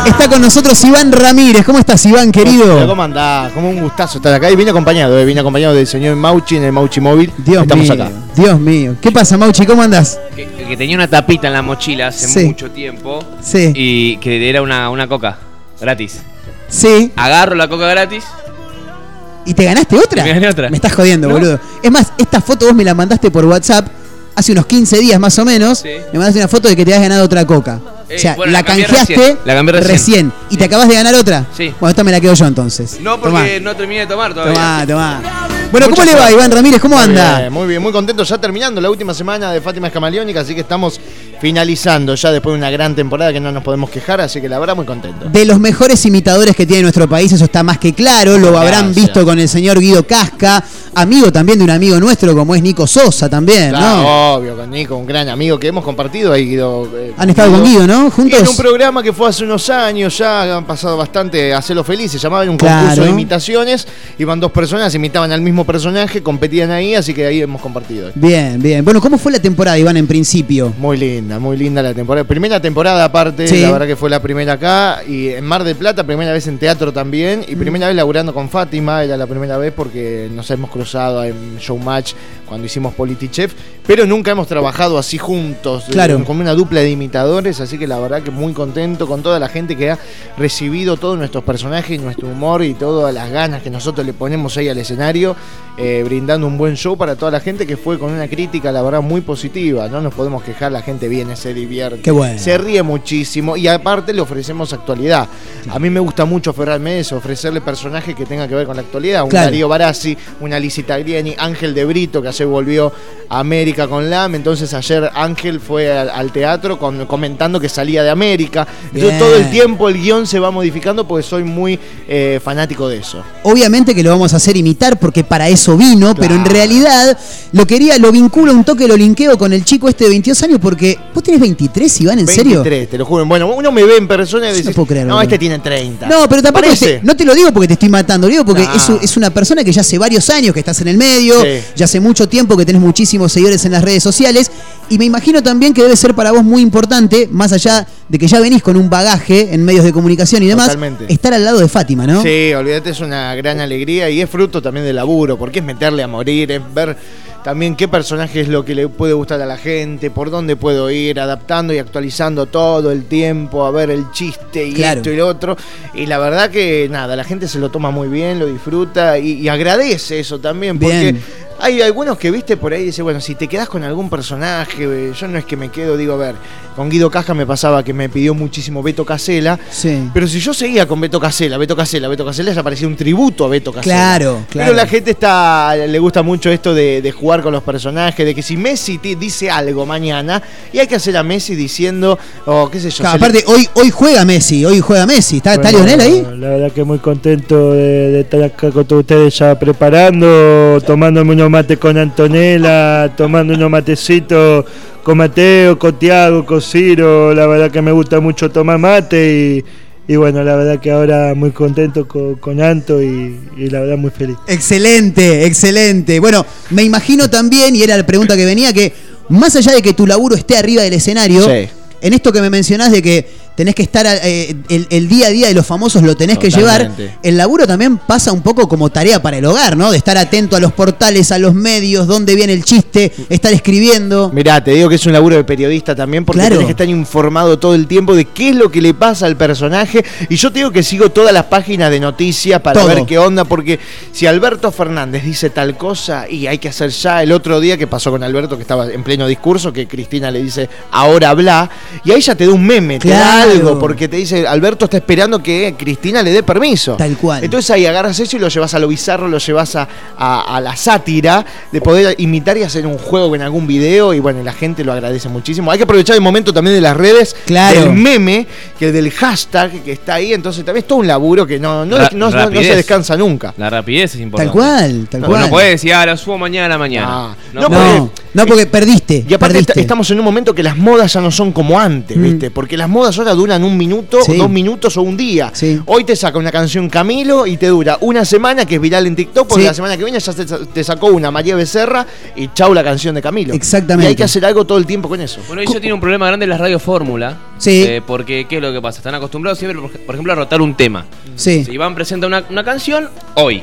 Está con nosotros Iván Ramírez. ¿Cómo estás, Iván, querido? ¿Cómo andás? Como un gustazo estar acá. Y vine acompañado, eh, vine acompañado del señor Mauchi en el Mauchi Móvil. Dios Estamos mío, acá. Dios mío. ¿Qué pasa, Mauchi? ¿Cómo andás? Que, que tenía una tapita en la mochila hace Sí. mucho tiempo. Sí. Y que era una, una coca gratis. Sí. Agarro la coca gratis. ¿Y te ganaste otra? Me gané otra. Me estás jodiendo, ¿No? boludo. Es más, esta foto vos me la mandaste por WhatsApp hace unos 15 días más o menos. Me mandaste una foto de que te habías ganado otra coca. Eh, o sea, bueno, la canjeaste recién. La cambié recién. ¿Y te acabas de ganar otra? Sí. Bueno, esta me la quedo yo entonces. No, porque no terminé de tomar todavía. Tomá, tomá. Bueno, ¿cómo le va. Iván Ramírez? ¿Cómo Muy anda? bien, muy bien, muy contento. Ya terminando la última semana de Fátima Escamaleónica, así que estamos finalizando ya después de una gran temporada que no nos podemos quejar, así que la verdad muy contento. De los mejores imitadores que tiene nuestro país, eso está más que claro. Lo habrán Gracias. visto con el señor Guido Casca, amigo también de un amigo nuestro como es Nico Sosa también, Claro, ¿no? obvio, con Nico, un gran amigo que hemos compartido ahí, Guido. eh, Han estado con Guido, ¿no? Y en un Juntos. programa que fue hace unos años, ya han pasado bastante a hacerlo feliz, se llamaba un Claro. concurso de imitaciones, iban dos personas, imitaban al mismo personaje, competían ahí, así que ahí hemos compartido. Bien, bien. Bueno, ¿cómo fue la temporada, Iván, en principio? Muy linda. Linda, muy linda la temporada. Primera temporada aparte, Sí. la verdad que fue la primera acá. Y en Mar del Plata, primera vez en teatro también. Y primera vez laburando con Fátima, era la primera vez porque nos hemos cruzado en Showmatch cuando hicimos Polity Chef. Pero nunca hemos trabajado así juntos, Claro. eh, como una dupla de imitadores. Así que la verdad que muy contento con toda la gente que ha recibido todos nuestros personajes, nuestro humor y todas las ganas que nosotros le ponemos ahí al escenario, eh, brindando un buen show para toda la gente que fue con una crítica, la verdad, muy positiva. No nos podemos quejar, la gente viene, se divierte, Qué bueno. se ríe muchísimo y aparte le ofrecemos actualidad. A mí me gusta mucho Ferran Mes, ofrecerle personajes que tengan que ver con la actualidad. Un Claro. Darío Barassi, una Lizzie Tagliani, Ángel de Brito, que ayer volvió a América con LAM. Entonces ayer Ángel fue al, al teatro con- comentando que salía de América. Yo Bien. todo el tiempo el guion se va modificando porque soy muy eh, fanático de eso. Obviamente que lo vamos a hacer imitar porque para eso vino, pero en realidad lo quería, lo vinculo un toque, lo linkeo con el chico este de 22 años porque vos tenés 23, Iván, ¿en serio? 23, te lo juro. Bueno, uno me ve en persona y dice, no creerlo, no, boludo". este tiene 30. No, pero tampoco Parece. te- no te lo digo porque te estoy matando, lo digo porque No. es, una persona que ya hace varios años que estás en el medio, Sí. ya hace mucho tiempo que tenés muchísimos seguidores en las redes sociales y me imagino también que debe ser para vos muy importante, más allá de que ya venís con un bagaje en medios de comunicación y demás, Totalmente. estar al lado de Fátima, ¿no? Sí, olvídate, es una gran alegría y es fruto también del laburo, porque es meterle a morir, es ver también qué personaje es lo que le puede gustar a la gente, por dónde puedo ir, adaptando y actualizando todo el tiempo, a ver el chiste y Claro. esto y lo otro. Y la verdad que nada, la gente se lo toma muy bien, lo disfruta y, y agradece eso también, porque Bien. Hay algunos que viste por ahí dice, bueno, si te quedas con algún personaje, yo no es que me quedo, digo, a ver, con Guido Caja me pasaba que me pidió muchísimo Beto Casela, Sí. pero si yo seguía con Beto Casela, Beto Casela, Beto Casela, ya parecía un tributo a Beto Casela. Claro, claro. Pero la gente está le gusta mucho esto de, de jugar con los personajes, de que si Messi te dice algo mañana, y hay que hacer a Messi diciendo, o qué sé yo. Claro, le- aparte, hoy, hoy juega Messi, hoy juega Messi. ¿Está, está Bueno, Lionel ahí? La verdad que muy contento de, de estar acá con todos ustedes ya preparando, tomándome unos mates con Antonella, tomando unos matecitos con Mateo, con Tiago, con Ciro. La verdad que me gusta mucho tomar mate y, y bueno, la verdad que ahora muy contento con, con Anto y, y la verdad muy feliz. Excelente, excelente. Bueno, me imagino también, y era la pregunta que venía, que más allá de que tu laburo esté arriba del escenario, Sí. en esto que me mencionás de que tenés que estar, eh, el, el día a día de los famosos lo tenés que llevar, el laburo también pasa un poco como tarea para el hogar, ¿no? De estar atento a los portales, a los medios, dónde viene el chiste, estar escribiendo. Mirá, te digo que es un laburo de periodista también, porque Claro. tenés que estar informado todo el tiempo de qué es lo que le pasa al personaje. Y yo te digo que sigo todas las páginas de noticias para Todo. ver qué onda, porque si Alberto Fernández dice tal cosa y hay que hacer ya el otro día que pasó con Alberto, que estaba en pleno discurso, que Cristina le dice, ahora habla, y ahí ya te da un meme, te da Claro. Algo, porque te dice, Alberto está esperando que Cristina le dé permiso. Tal cual. Entonces ahí agarras eso y lo llevas a lo bizarro, lo llevas a, a- a la sátira, de poder imitar y hacer un juego en algún video, y bueno, la gente lo agradece muchísimo. Hay que aprovechar el momento también de las redes, Claro. del meme, que del hashtag que está ahí, entonces también es todo un laburo que no, no, Ra- no- no- se descansa nunca. La rapidez es importante. Tal cual, tal No, cual. no puedes decir, ah, lo subo mañana a la mañana. Ah, no, no, puedes. No, porque perdiste. Y aparte perdiste. est- estamos en un momento que las modas ya no son como antes, Mm. ¿viste? Porque las modas ahora duran un minuto, Sí. dos minutos o un día. Sí. Hoy te saca una canción Camilo y te dura una semana que es viral en TikTok, porque Sí. la semana que viene ya te, te sacó una María Becerra y chau la canción de Camilo. Exactamente. Y hay que hacer algo todo el tiempo con eso. Bueno, eso tiene un problema grande en las radios fórmula. Sí. eh, porque, ¿qué es lo que pasa? Están acostumbrados siempre, por, por ejemplo, a rotar un tema. Sí. Si Iván presenta una, una canción, hoy.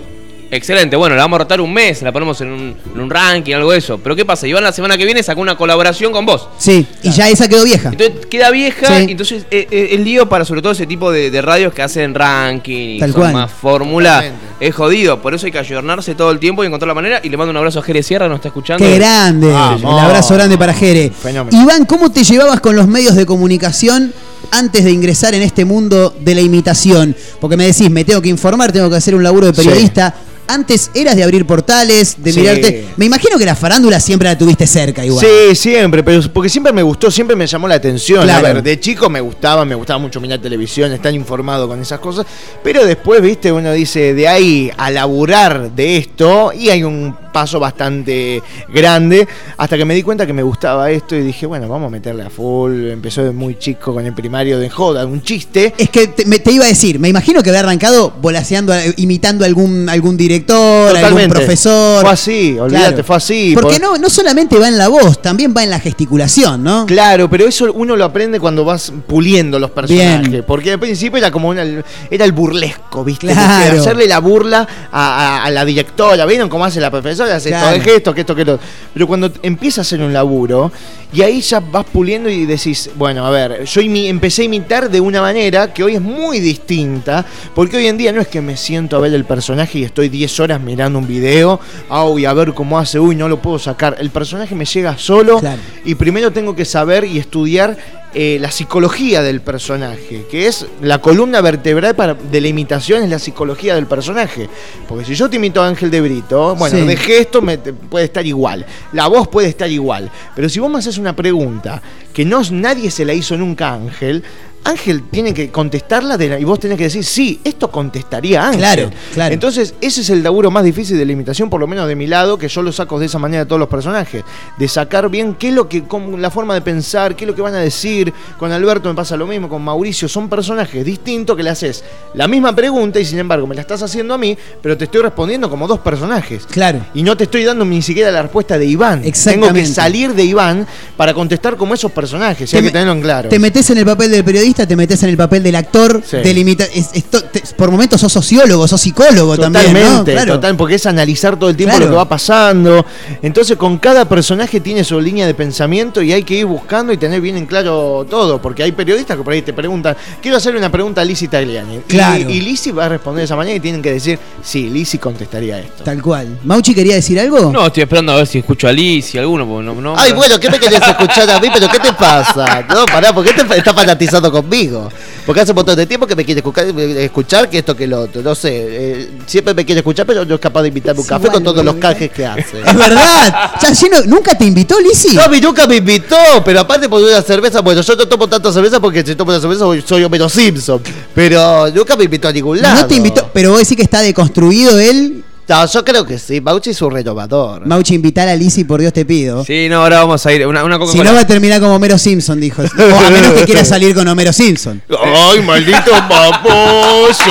Excelente, bueno, la vamos a rotar un mes, la ponemos en un, en un ranking, algo de eso. Pero ¿qué pasa? Iván la semana que viene sacó una colaboración con vos. Sí, y ya esa quedó vieja. Entonces queda vieja, Sí. y entonces eh, eh, el lío para sobre todo ese tipo de, de radios que hacen ranking y Tal son cual. más fórmula es jodido. Por eso hay que ayornarse todo el tiempo y encontrar la manera. Y le mando un abrazo a Jerez Sierra, nos está escuchando. Qué grande. Vamos. El abrazo grande para Jere. Fenómeno. Iván, ¿cómo te llevabas con los medios de comunicación antes de ingresar en este mundo de la imitación? Porque me decís, me tengo que informar, tengo que hacer un laburo de Sí. periodista. Antes eras de abrir portales, de Sí. mirarte. Me imagino que la farándula siempre la tuviste cerca igual. Sí, siempre, pero porque siempre me gustó, siempre me llamó la atención. Claro. A ver, de chico me gustaba, me gustaba mucho mirar televisión, estar informado con esas cosas, pero después, viste, uno dice, de ahí a laburar de esto, y hay un paso bastante grande, hasta que me di cuenta que me gustaba esto y dije, bueno, vamos a meterle a full. Empezó de muy chico con el primario de joda, un chiste. Es que te, me- te iba a decir, me imagino que había arrancado volaseando, eh, imitando algún, algún director, algún Totalmente. profesor. Fue así, olvídate, Claro. fue así. Porque Por- no, no solamente va en la voz, también va en la gesticulación, ¿no? Claro, pero eso uno lo aprende cuando vas puliendo los personajes. Bien. Porque al principio era como una, era el burlesco, ¿viste? Claro. Hacerle la burla a, a- a la directora. ¿Vieron cómo hace la profesora? Hace Claro. todo el gesto, que esto, que lo. Pero cuando empieza a hacer un laburo, y ahí ya vas puliendo y decís, bueno, a ver, yo empecé a imitar de una manera que hoy es muy distinta. Porque hoy en día no es que me siento a ver el personaje y estoy 10 horas mirando un video, ah, uy, a ver cómo hace, uy, no lo puedo sacar. El personaje me llega solo y primero tengo que saber y estudiar eh, la psicología del personaje, que es la columna vertebral para, de la imitación, es la psicología del personaje. Porque si yo te imito a Ángel de Brito, bueno, Sí. de gesto me, puede estar igual, la voz puede estar igual, pero si vos me haces una pregunta que no nadie se la hizo nunca a Ángel, Ángel tiene que contestarla de la- y vos tenés que decir, sí, esto contestaría Ángel. Claro, claro. Entonces, ese es el laburo más difícil de la imitación, por lo menos de mi lado, que yo lo saco de esa manera a todos los personajes. De sacar bien qué es lo que, cómo- la forma de pensar, qué es lo que van a decir. Con Alberto me pasa lo mismo, con Mauricio, son personajes distintos que le haces la misma pregunta y sin embargo me la estás haciendo a mí, pero te estoy respondiendo como dos personajes. Claro. Y no te estoy dando ni siquiera la respuesta de Iván. Tengo que Exactamente. salir de Iván para contestar como esos personajes, y hay que tenerlo en claro. Te metes en el papel del periodista, te metes en el papel del actor, Sí. del imita- es- es to- te- por momentos sos sociólogo, sos psicólogo también, ¿no? Claro. total, porque es analizar todo el tiempo Claro. lo que va pasando. Entonces, con cada personaje tiene su línea de pensamiento y hay que ir buscando y tener bien en claro todo. Porque hay periodistas que por ahí te preguntan, quiero hacerle una pregunta a Lizzie Tagliani. Y- Claro. Y, Lizzie va a responder de esa manera y tienen que decir, sí, Lizzie contestaría esto. Tal cual. ¿Mauchi quería decir algo? No, estoy esperando a ver si escucho a Liz y alguno, porque no, no- Ay, bueno, ¿qué me querés escuchar a mí? ¿Pero qué te pasa? No, pará, ¿por qué te estás fanatizando conmigo? Porque hace un montón de tiempo que me quiere escuchar, escuchar que esto que lo otro. No sé, eh, siempre me quiere escuchar, pero no es capaz de invitarme un café con todos los cajes que hace. Es verdad. Ya ¿Nunca te invitó Lizzy? No, nunca me invitó, pero aparte por una cerveza, bueno, yo no tomo tanta cerveza porque si tomo una cerveza soy, soy Homero Simpson, pero nunca me invitó a ningún lado. No te invitó, pero vos decís que está deconstruido él. No, yo creo que sí, Bauchi es un renovador. Mauchi, invitar a Lizzy, por Dios te pido. Sí, no, ahora vamos a ir. Una, una Si no va a terminar como Homero Simpson, dijo. O a menos que quiera salir con Homero Simpson. ¡Ay, maldito baboso!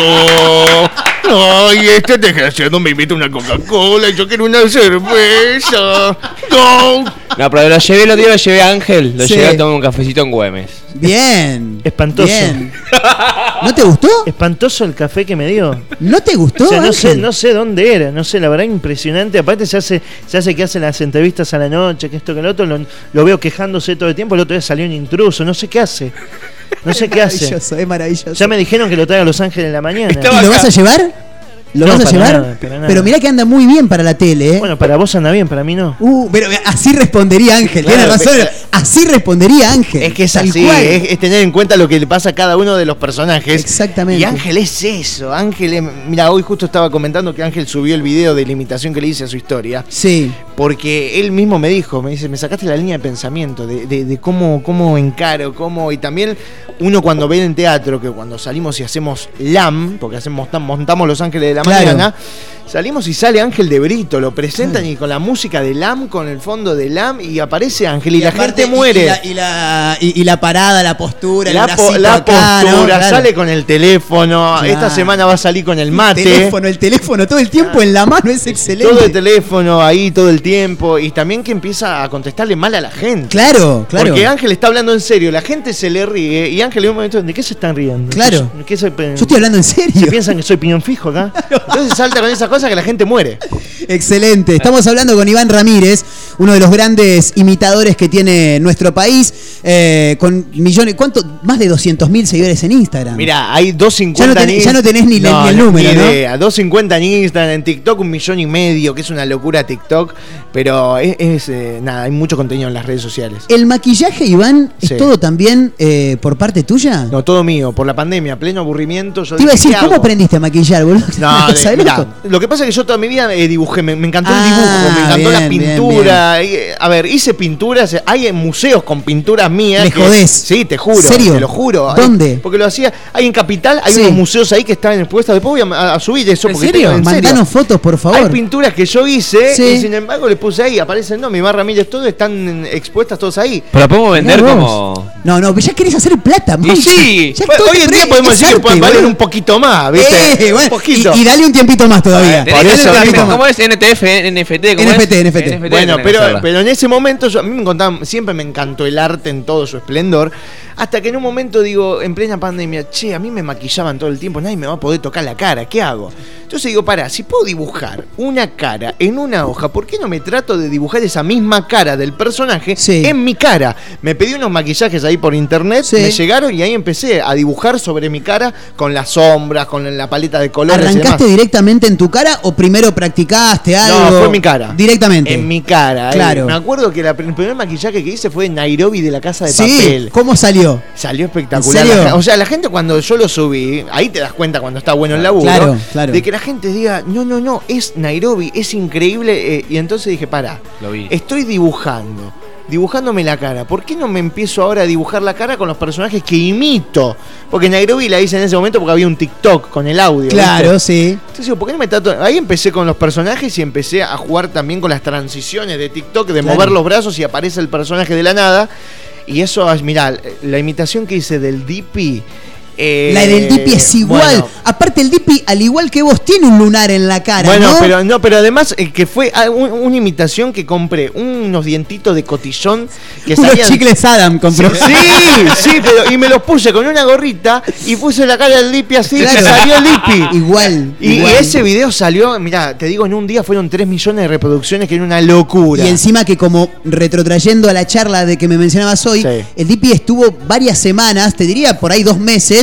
¡Ay, este desgraciado me invita una Coca-Cola y yo quiero una cerveza! ¡No! No, pero lo llevé, lo día lo llevé a Ángel. Lo Sí. llevé a tomar un cafecito en Güemes. Bien. Espantoso. Bien. ¿No te gustó? Espantoso el café que me dio. ¿No te gustó? O sea, no sé, Ángel? no sé dónde era, no sé, la verdad impresionante. Aparte se hace, se hace que hace las entrevistas a la noche, que esto que lo otro, lo, lo veo quejándose todo el tiempo, el otro día salió un intruso, no sé qué hace. No sé qué hace. maravilloso, es maravilloso. Ya me dijeron que lo traiga a Los Ángeles en la mañana. ¿Y lo vas a llevar? ¿Lo No, vas a llevar? nada, para nada. Pero mirá que anda muy bien para la tele, ¿eh? Bueno, para vos anda bien, para mí no. Uh, pero así respondería Ángel, tiene Claro, razón. pero- Así respondería Ángel. Es que es así, es, es tener en cuenta lo que le pasa a cada uno de los personajes. Exactamente. Y Ángel es eso, Ángel es- Mira, hoy justo estaba comentando que Ángel subió el video de la imitación que le hice a su historia. Sí. Porque él mismo me dijo, me dice, me sacaste la línea de pensamiento, de, de- de cómo, cómo encaro, cómo. Y también uno cuando ve en teatro, que cuando salimos y hacemos LAM, porque hacemos, montamos Los Ángeles de la Claro. Mañana, salimos y sale Ángel de Brito, lo presentan y con la música de LAM, con el fondo de LAM, y aparece Ángel y, la aparte, gente muere. Y, la, y, la, y- y la parada, la postura, La, el po- bracito la acá, ¿no? postura, Claro. sale con el teléfono. Claro. Esta semana va a salir con el mate. teléfono, el teléfono todo el tiempo en la mano es excelente. Todo el teléfono ahí todo el tiempo. Y también que empieza a contestarle mal a la gente. Claro, claro. Porque Ángel está hablando en serio, la gente se le ríe. Y Ángel en un momento, ¿de qué se están riendo? Claro. ¿Qué se- Yo estoy hablando en serio. ¿Se piensan que soy piñón fijo acá? Entonces salta con esas cosas que la gente muere. Excelente. Estamos hablando con Iván Ramírez, uno de los grandes imitadores que tiene nuestro país, eh, con millones, ¿cuánto? Más de 200 mil seguidores en Instagram. Mira, hay 250 Ya no tenés- ya no tenés ni ni el número, ¿no? idea. 250 en Instagram, en TikTok un millón y medio, que es una locura TikTok. Pero es, es, eh, nada, hay mucho contenido en las redes sociales. ¿El maquillaje, Iván, es Sí. todo también eh, por parte tuya? No, todo mío, por la pandemia, pleno aburrimiento. Yo Te iba a decir, ¿qué ¿cómo aprendiste a maquillar, boludo? No, De- mirá, loco. lo que pasa es que yo toda mi vida dibujado dibujé, me, me encantó el Ah, dibujo, me encantó la bien, bien, pintura. Y, eh, A ver, hice pinturas, eh, hay en museos con pinturas mías. Me que- jodés. Sí, te juro. ¿Serio? Te lo juro. Hay- ¿Dónde? porque lo hacía, hay en Capital, hay Sí. unos museos ahí que están expuestos. Después voy a, a subir eso. ¿En porque serio? tengo- en serio. Mandanos fotos, por Hay favor. pinturas que yo hice Sí. y sin embargo le puse ahí, aparecen, no, mi barra Ramírez, todo están expuestas todos ahí. Pero podemos vender Mirá vos. como. No, no, ya querés hacer plata, Y Mauchi. sí, Ya pues, hoy en día podemos decir que pueden valer un poquito más, ¿viste? Eh, bueno, un poquito. Y, y dale un tiempito más todavía. Por eso. ¿Cómo es? NTF, NFT, ¿cómo NFT, es? NFT. Bueno, pero, pero en ese momento yo- a mí me encontraba, siempre me encantó el arte en todo su esplendor, hasta que en un momento digo, en plena pandemia, che, a mí me maquillaban todo el tiempo, nadie me va a poder tocar la cara, ¿qué hago? Entonces digo, pará, si puedo dibujar una cara en una hoja, ¿por qué no me trato de dibujar esa misma cara del personaje en mi cara? Me pedí unos maquillajes ahí por internet, me llegaron y ahí empecé a dibujar sobre mi cara con las sombras, con la paleta de colores. y ¿Arrancaste demás. directamente en tu cara o primero practicaste algo? No, fue en mi cara. Directamente. En mi cara. eh. Claro. Me acuerdo que la- el primer maquillaje que hice fue en Nairobi de la casa de Sí, papel. ¿cómo salió? Salió espectacular. ¿En serio? La o sea, la gente cuando yo lo subí, ahí te das cuenta cuando está bueno el laburo. Claro, claro. De que la gente diga, no, no, no, es Nairobi, es increíble. eh, y entonces dije, para, Lo vi. estoy dibujando. Dibujándome la cara. ¿Por qué no me empiezo ahora a dibujar la cara con los personajes que imito? Porque Nairobi la hice en ese momento porque había un TikTok con el audio. Claro, ¿viste? sí. Entonces digo, ¿por qué no me trato? Ahí empecé con los personajes y empecé a jugar también con las transiciones de TikTok, de Claro. mover los brazos y aparece el personaje de la nada. Y eso, ah, mirá, la imitación que hice del Dipi. Eh, La del Dipi es igual. bueno, Aparte, el Dipi, al igual que vos, tiene un lunar en la cara. bueno, ¿no? pero no, pero además eh, que fue ah, un- una imitación que compré unos dientitos de cotillón que Unos salían. chicles Adam compró. Sí, sí, pero y me los puse con una gorrita y puse la cara del Dipi así Claro. y salió el Dipi. Igual. Y, igual. ese video salió, mira, te digo, en un día fueron 3 millones de reproducciones, que era una locura. Y encima que como retrotrayendo a la charla de que me mencionabas hoy, el Dipi estuvo varias semanas, te diría por ahí dos meses,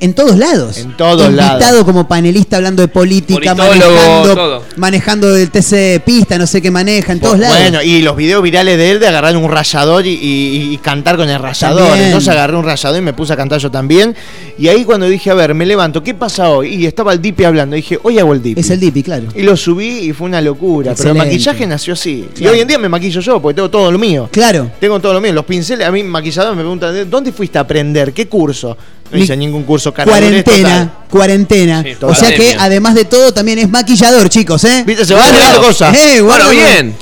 en todos lados. En todos Invitado lados. como panelista hablando de política, Politólogo, manejando, todo. manejando el TC pista, no sé qué maneja, en todos lados. Bueno, y los videos virales de él de agarrar un rayador y, y- y cantar con el rayador. También. Entonces agarré un rayador y me puse a cantar yo también. Y ahí cuando dije, a ver, me levanto, ¿qué pasa hoy? Y estaba el Dipi hablando. dije, hoy hago el Dipi. Es el Dipi, claro. Y lo subí y fue una locura. Pero el maquillaje nació así. Claro. Y hoy en día me maquillo yo, porque tengo todo lo mío. Claro. Tengo todo lo mío. Los pinceles, a mí maquillador me preguntan, ¿de ¿dónde fuiste a aprender? ¿Qué curso? No hice ningún curso cara Cuarentena, cuarentena. Sí, o sea que además de todo también es maquillador, chicos, ¿eh? ¿Viste? Se va agregando cosas. Eh, guarda-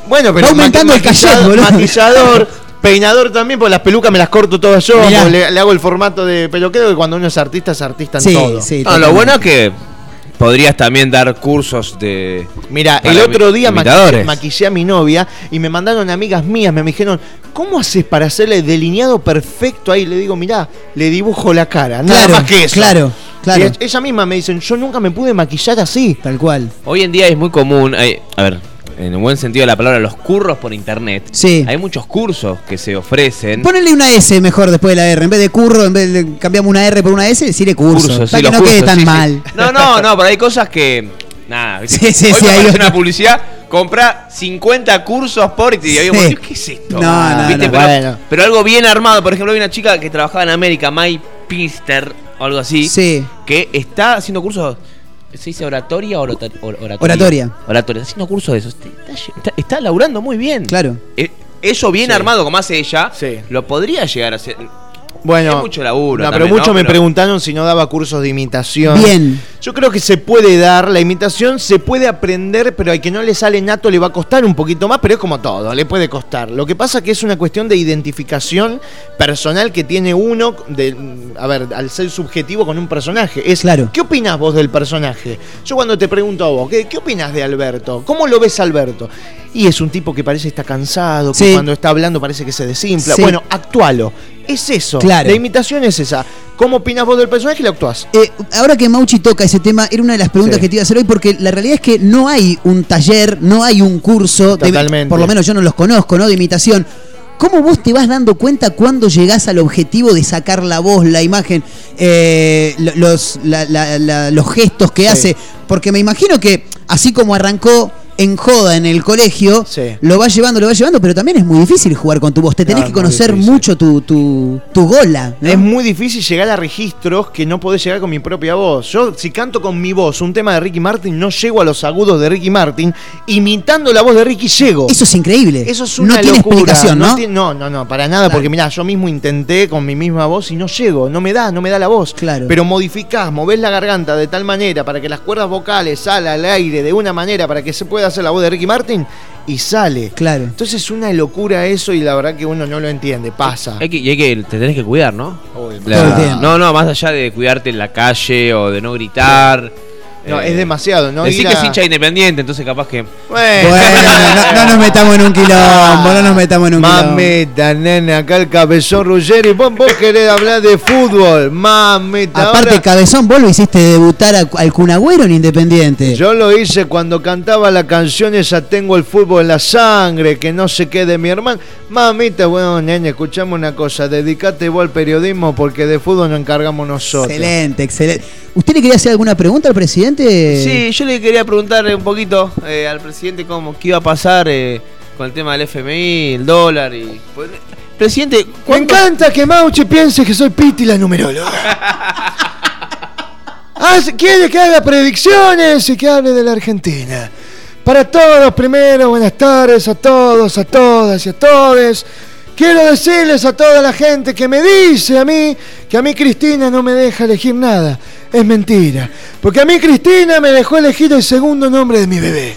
Bueno, pero Va aumentando el cachet, maquillador- boludo. Maquillador, peinador también, porque las pelucas me las corto todas yo. Le, le hago el formato de. Pero creo que cuando uno es artista, es artista en Sí, todo. sí, No, lo bueno es que podrías también dar cursos de. Mira, el otro día maquillé, maquillé a mi novia y me mandaron amigas mías, me dijeron, ¿cómo haces para hacerle delineado perfecto ahí? Le digo, mirá, le dibujo la cara, nada Claro, más que eso. claro, claro. Y ella misma me dicen, yo nunca me pude maquillar así. Tal cual. Hoy en día es muy común. hay- a ver, en el buen sentido de la palabra, los curros por internet. Sí. Hay muchos cursos que se ofrecen. Ponele una S mejor después de la R. En vez de curro, en vez de cambiamos una R por una S, decirle curso. Cursos, para sí, que no quede tan sí, sí. mal. No, no, no, pero hay cosas que. Nada. Sí, sí, Hoy sí, me hay una publicidad, compra 50 cursos por y te digo, Sí. ¿qué es esto? No, no, ¿Viste? no. Pero, Bueno. pero algo bien armado. Por ejemplo, hay una chica que trabajaba en América, May Pinster, o algo así. Sí. Que está haciendo cursos. ¿Se dice oratoria o orata- or- oratoria? Oratoria. Oratoria. Está haciendo cursos de eso. Está, está, está laburando muy bien. Claro. Eh, Eso bien Sí. armado como hace ella, Sí. lo podría llegar a hacer. Bueno, Es mucho laburo No, pero muchos ¿no? me Pero- preguntaron si no daba cursos de imitación. Bien. Yo creo que se puede dar, la imitación se puede aprender, pero al que no le sale nato le va a costar un poquito más, pero es como todo, le puede costar. Lo que pasa que es una cuestión de identificación personal que tiene uno, de, a ver, al ser subjetivo con un personaje. Es, Claro. ¿Qué opinas vos del personaje? Yo cuando te pregunto a vos, ¿qué, qué opinas de Alberto? ¿Cómo lo ves a Alberto? Y es un tipo que parece está cansado, que Sí. cuando está hablando parece que se desinfla. Sí. Bueno, actualo. Es eso. Claro. La imitación es esa. ¿Cómo opinas vos del personaje y lo actuás? Eh, ahora que Mauchi toca ese tema, era una de las preguntas Sí. que te iba a hacer hoy, porque la realidad es que no hay un taller, no hay un curso, de- por lo menos yo no los conozco, ¿no? De imitación. ¿Cómo vos te vas dando cuenta cuando llegás al objetivo de sacar la voz, la imagen, eh, lo- los, la- la- la- los gestos que Sí. hace? Porque me imagino que así como arrancó en joda en el colegio, lo va llevando, lo va llevando, pero también es muy difícil jugar con tu voz. Te tenés No, que conocer mucho tu, tu, tu gola. ¿no? Es muy difícil llegar a registros que no podés llegar con mi propia voz. Yo, si canto con mi voz un tema de Ricky Martin, no llego a los agudos de Ricky Martin. Imitando la voz de Ricky, llego. Eso es increíble. Eso es No una tiene locura. explicación, ¿no? no, no, no, para nada, porque mirá, yo mismo intenté con mi misma voz y no llego, no me da, no me da la voz. Claro. Pero modificás, movés la garganta de tal manera para que las cuerdas vocales salgan al aire de una manera para que se pueda hacer la voz de Ricky Martin y sale. Claro. Entonces es una locura eso y la verdad que uno no lo entiende, pasa. Hay que, y hay que, te tenés que cuidar, ¿no? La- no, no, más allá de cuidarte en la calle o de no gritar. No, eh, es demasiado, ¿no? Decís Ir que a- es hincha independiente, entonces capaz que. Bueno, no, no nos metamos en un quilombo, no nos metamos en un quilombo. Mamita, nena, acá el cabezón Ruggeri. Vos, vos querés hablar de fútbol. Mamita. Aparte, ahora- Cabezón, vos lo hiciste debutar a- al Cunagüero en Independiente. Yo lo hice cuando cantaba la canción esa Tengo el fútbol en la sangre, que no se quede mi hermano. Mamita, bueno, nene, escuchame una cosa. Dedicate vos al periodismo porque de fútbol nos encargamos nosotros. Excelente, excelente. ¿Usted le quería hacer alguna pregunta al presidente? Sí, yo le quería preguntar un poquito eh, al presidente cómo qué iba a pasar eh, con el tema del FMI, el dólar y. pues, Presidente, Me encanta que Mauchi piense que soy Piti la numeróloga. Quiere que haga predicciones y que hable de la Argentina. Para todos, primero, buenas tardes a todos, a todas y a todos. Quiero decirles a toda la gente que me dice a mí que a mí Cristina no me deja elegir nada. Es mentira. Porque a mí Cristina me dejó elegir el segundo nombre de mi bebé.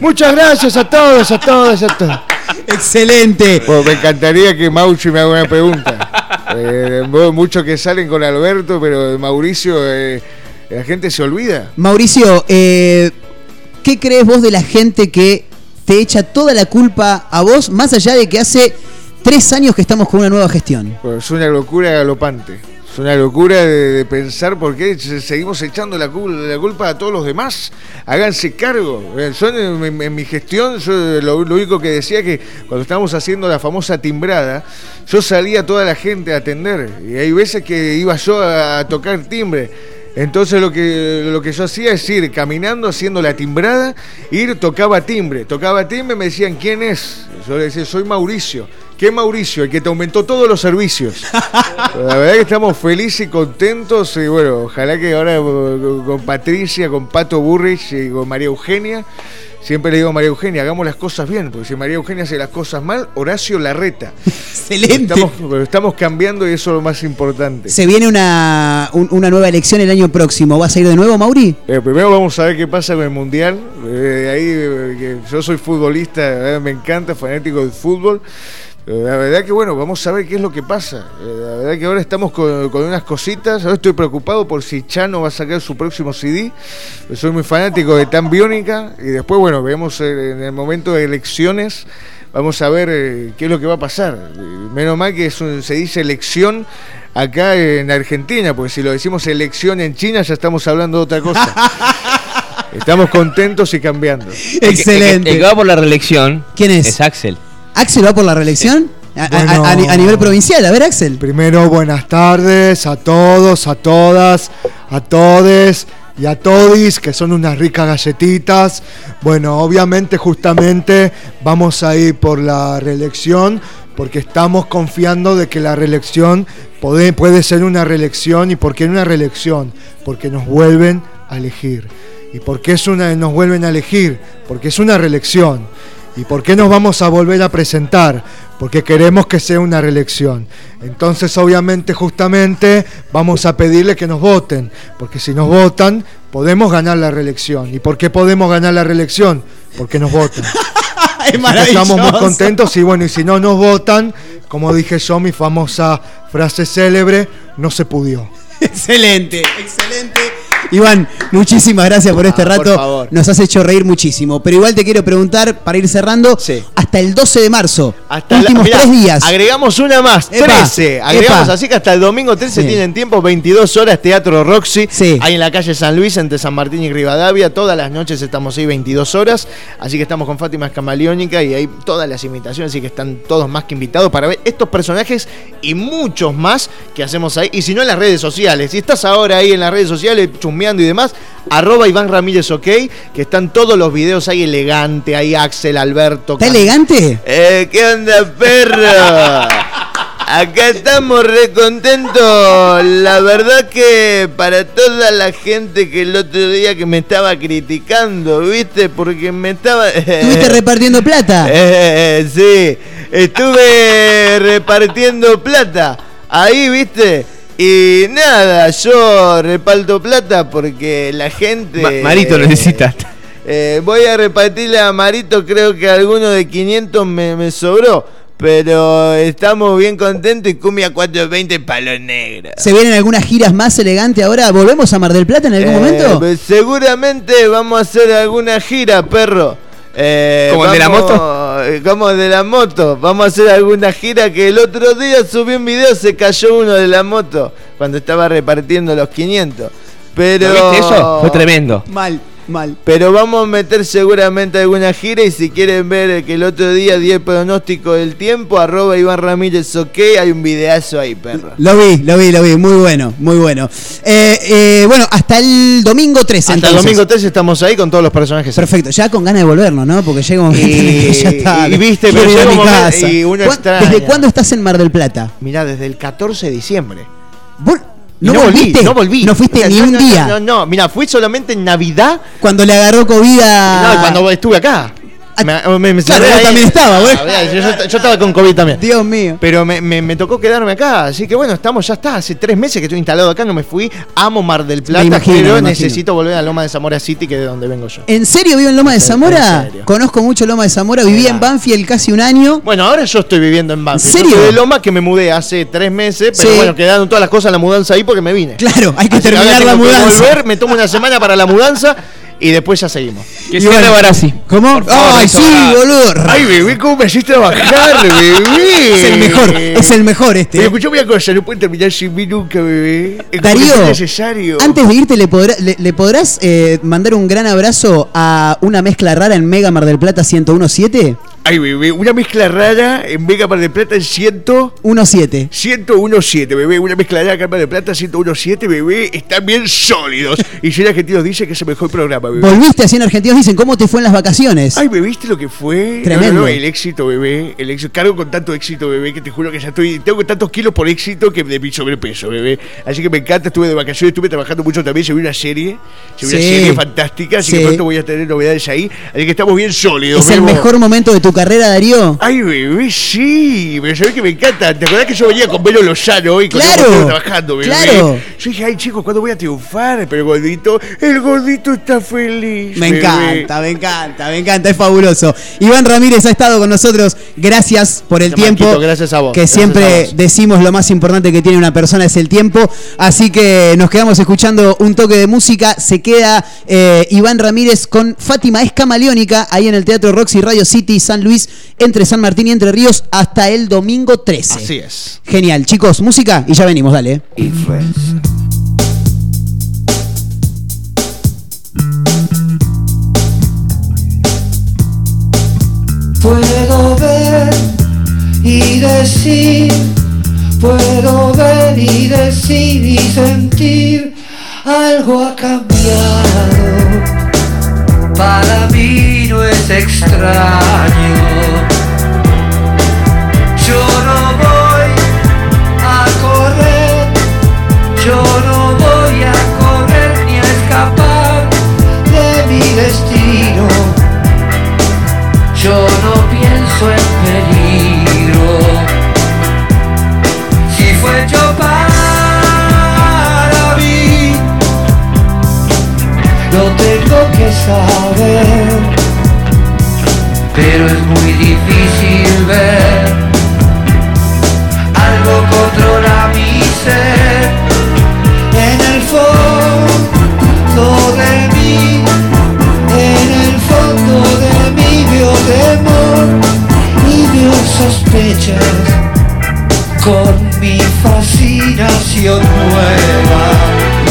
Muchas gracias a todos, a todas y a todos. Excelente. me encantaría que Mauchi me haga una pregunta. Eh, muchos que salen con Alberto, pero Mauricio, eh, la gente se olvida. Mauricio, eh, ¿qué crees vos de la gente que te echa toda la culpa a vos, más allá de que hace tres años que estamos con una nueva gestión? Es una locura galopante. Es una locura de, pensar por qué se- seguimos echando la, cul- la culpa a todos los demás. Háganse cargo. Eh, Yo en, mi gestión, yo lo, único que decía que cuando estábamos haciendo la famosa timbrada, yo salía a toda la gente a atender. Y hay veces que iba yo a, a tocar timbre. Entonces lo que, lo que yo hacía es ir caminando, haciendo la timbrada, ir, tocaba timbre, tocaba timbre, me decían, ¿quién es? Yo le decía, soy Mauricio. ¿Qué Mauricio? El que te aumentó todos los servicios. La verdad que estamos felices y contentos y bueno, ojalá que ahora eh, con Patricia, con Pato Burrich y con María Eugenia, siempre le digo a María Eugenia, hagamos las cosas bien, porque si María Eugenia hace las cosas mal, Horacio la reta. Excelente. Estamos, estamos cambiando y eso es lo más importante. Se viene una, un- una nueva elección el año próximo. ¿Vas a ir de nuevo, Mauri? Eh, primero vamos a ver qué pasa con el Mundial. Eh, ahí, eh, que yo soy futbolista, eh, me encanta, fanático del fútbol. Eh, La verdad que bueno, vamos a ver qué es lo que pasa. Eh, La verdad que ahora estamos con, con unas cositas. Ahora estoy preocupado por si Chano va a sacar su próximo CD. Soy muy fanático de Tan Biónica. Y después, bueno, vemos eh, en el momento de elecciones. Vamos a ver eh, qué es lo que va a pasar. Menos mal que es un- se dice elección acá en Argentina, porque si lo decimos elección en China ya estamos hablando de otra cosa. Estamos contentos y cambiando. Excelente. El que va por la reelección. ¿Quién es? Es Axel. ¿Axel va por la reelección? A, a- Bueno. a- a nivel provincial, a ver, Axel. Primero, buenas tardes a todos, a todas, a todes y a todis, que son unas ricas galletitas. Bueno, obviamente, justamente vamos a ir por la reelección, porque estamos confiando de que la reelección puede, puede ser una reelección. ¿Y por qué una reelección? Porque nos vuelven a elegir. ¿Y por qué es una, nos vuelven a elegir? Porque es una reelección. ¿Y por qué nos vamos a volver a presentar? Porque queremos que sea una reelección. Entonces, obviamente, justamente, vamos a pedirle que nos voten. Porque si nos votan, podemos ganar la reelección. ¿Y por qué podemos ganar la reelección? Porque nos votan. Que Estamos muy contentos y bueno, y si no nos votan, como dije yo, mi famosa frase célebre, no se pudió. Excelente, excelente. Iván, muchísimas gracias por este Ah, por rato. favor. Nos has hecho reír muchísimo. Pero igual te quiero preguntar, para ir cerrando, hasta el 12 de marzo, Hasta la- últimos mirá, tres días. Agregamos una más, Epa, 13. Agregamos, epa. así que hasta el domingo 13 Sí. tienen tiempo, 22 horas, Teatro Roxy. Ahí en la calle San Luis, entre San Martín y Rivadavia. Todas las noches estamos ahí 22 horas. Así que estamos con Fátima Escamaleónica y hay todas las imitaciones. Así que están todos más que invitados para ver estos personajes y muchos más que hacemos ahí. Y si no, en las redes sociales. Si estás ahora ahí en las redes sociales, chum, y demás, arroba Iván Ramírez OK, que están todos los videos ahí elegante, ahí Axel, Alberto. ¿Está Can- elegante? Eh, ¿qué onda, perro? Acá estamos re contentos. La verdad que para toda la gente que el otro día que me estaba criticando, ¿viste? Porque me estaba... ¿Estuviste repartiendo plata? Eh, sí, estuve repartiendo plata. Ahí, ¿viste? Y nada, yo reparto plata porque la gente... Ma- Marito necesita. Eh, voy a repartirle a Marito, creo que alguno de 500 me, me sobró. Pero estamos bien contentos y cumbia 420 palo negro. ¿Se vienen algunas giras más elegantes ahora? ¿Volvemos a Mar del Plata en algún Eh, momento? pues seguramente vamos a hacer alguna gira, perro. Eh, ¿Como el de la moto? Eh, Como de la moto. Vamos a hacer alguna gira que el otro día subí un video, se cayó uno de la moto cuando estaba repartiendo los 500. Pero... ¿Lo viste eso? Fue tremendo. Mal, mal. Pero vamos a meter seguramente alguna gira y si quieren ver que el otro día di el pronóstico del tiempo, arroba Iván Ramírez OK, hay un videazo ahí, perro. Lo vi, lo vi, lo vi. Muy bueno, muy bueno. Eh, eh, bueno, hasta el domingo 13 Hasta el domingo 3 estamos ahí con todos los personajes. Perfecto, ya con ganas de volvernos, ¿no? Porque llega un momento que ya está. y viste, pero llega un momento y uno ¿Cuán-. ¿Desde cuándo estás en Mar del Plata? Mirá, desde el 14 de diciembre. ¿No, no volví, volviste? no volví. No fuiste O sea, ni no, un no, día. No, no, no, mira, fui solamente en Navidad. Cuando le agarró COVID a. No, cuando estuve acá. Me, me, me Ah, Claro, ahí. también estabas, güey. Ah, yo, yo- yo estaba con COVID también. Dios mío. Pero me, tocó quedarme acá, así que bueno, estamos, ya está. Hace tres meses que estoy instalado acá, no me fui. Amo Mar del Plata, imagino, pero necesito volver a Loma de Zamora City, que es de donde vengo yo. ¿En serio vivo en Loma de Zamora? Conozco mucho Loma de Zamora, viví en Banfield casi un año. Bueno, ahora yo estoy viviendo en Banfield. ¿En serio? Yo soy de Loma que me mudé hace tres meses, pero Sí. bueno, quedaron todas las cosas en la mudanza ahí porque me vine. Claro, hay que Así terminar la mudanza. volver, me tomo una semana para la mudanza y después ya seguimos. Que cierre Barassi. ¿Cómo? ¡Ay, sí, boludo! Ay, bebé, ¿cómo me hiciste trabajar, bebé? Es el mejor, es el mejor este. Pero escuchame una cosa, no pueden terminar sin mí nunca, bebé. Es Darío, necesario. Antes de irte, ¿le, podrá- le- le podrás eh, mandar un gran abrazo a una mezcla rara en Mega Mar del Plata 1017? Ay, bebé, una mezcla rara en Vega Mar del Plata en 100... 17. 101.7, bebé. Una mezcla rara acá en Mar del Plata 101.7, bebé. Están bien sólidos. y si argentinos dice que es el mejor programa, bebé. Volviste así en Argentinos, dicen, ¿cómo te fue en las vacaciones? Ay, ¿me viste lo que fue? Tremendo. No, no, no, el éxito, bebé. El éxito. Cargo con tanto éxito, bebé, que te juro que ya estoy. Tengo tantos kilos por éxito que de mi sobrepeso, bebé. Así que me encanta. Estuve de vacaciones, estuve trabajando mucho también. Se vio una serie. Se vio Sí. una serie fantástica. Así Sí. que pronto voy a tener novedades ahí. Así que estamos bien sólidos, ¿Es el mejor momento de tu carrera, Darío? Ay, bebé, sí. Pero sabés que me encanta. ¿Te acordás que yo venía con Velo Lozano hoy? cuando Claro, trabajando, bebé? claro. Yo dije, ay, chicos, ¿cuándo voy a triunfar? Pero el gordito, el gordito está feliz. Me bebé. encanta, me encanta, me encanta, es fabuloso. Iván Ramírez ha estado con nosotros. Gracias por el tiempo. Marquito, gracias a vos, Que gracias siempre vos. decimos lo más importante que tiene una persona es el tiempo. Así que nos quedamos escuchando un toque de música. Se queda eh, Iván Ramírez con Fátima Escamaleónica ahí en el Teatro Roxy Radio City, San Luis, entre San Martín y Entre Ríos, hasta el domingo 13. Así es. Genial, chicos, música y ya venimos, dale. Puedo ver y decir, puedo ver y decir y sentir, algo ha cambiado. Para mí no es extraño. Yo no voy a correr, yo no voy a correr ni a escapar de mi destino. Yo no pienso en peligro. Si fue yo para que saber. Pero es muy difícil ver algo controla mi ser. En el fondo de mí, en el fondo de mí veo temor y veo sospechas con mi fascinación nueva.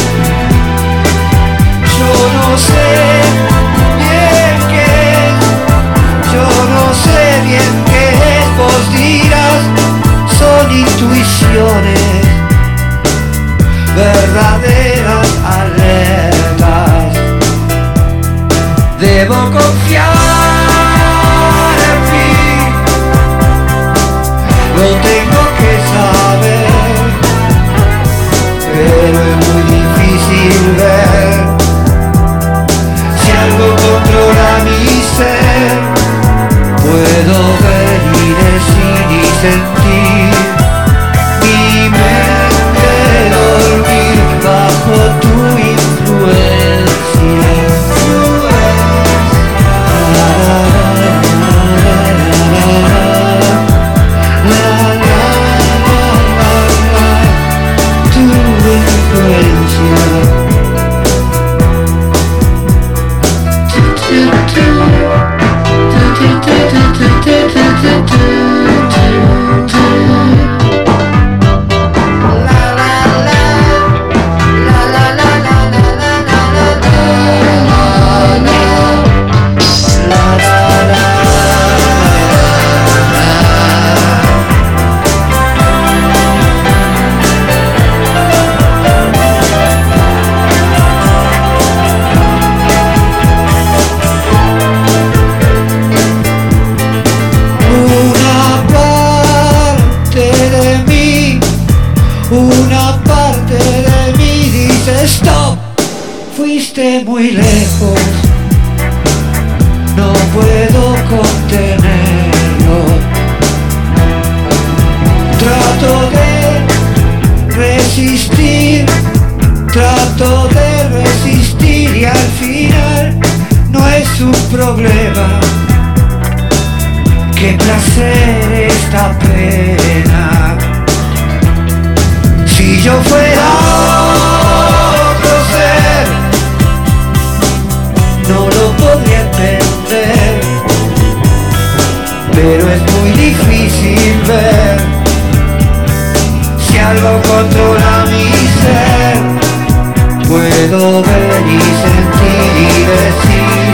Yo no sé bien qué yo no sé bien qué es, vos son intuiciones, verdaderas alertas. Debo confiar. sentir. Una parte de mí dice stop, fuiste muy lejos, no puedo contenerlo. Trato de resistir, trato de resistir y al final no es un problema. Qué placer esta pena. Si yo fuera otro ser, no lo podría entender. Pero es muy difícil ver si algo controla mi ser. Puedo ver y sentir y decir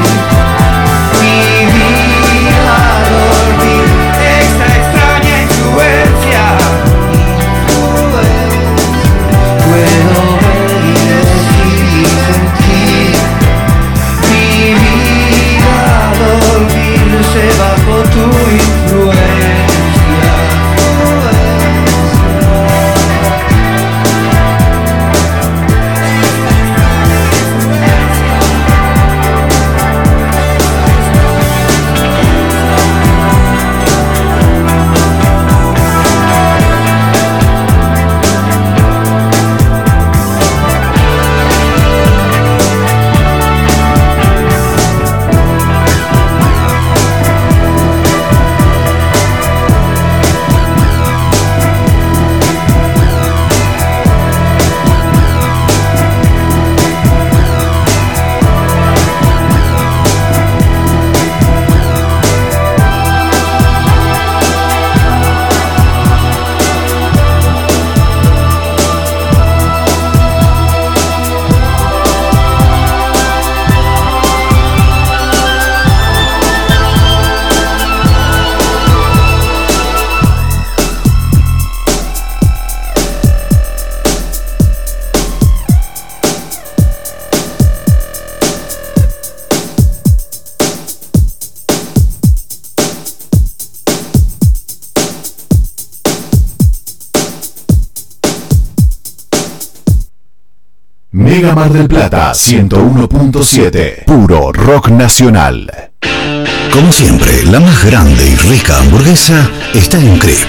Mar del Plata 101.7. Puro rock nacional. Como siempre, la más grande y rica hamburguesa está en Crip.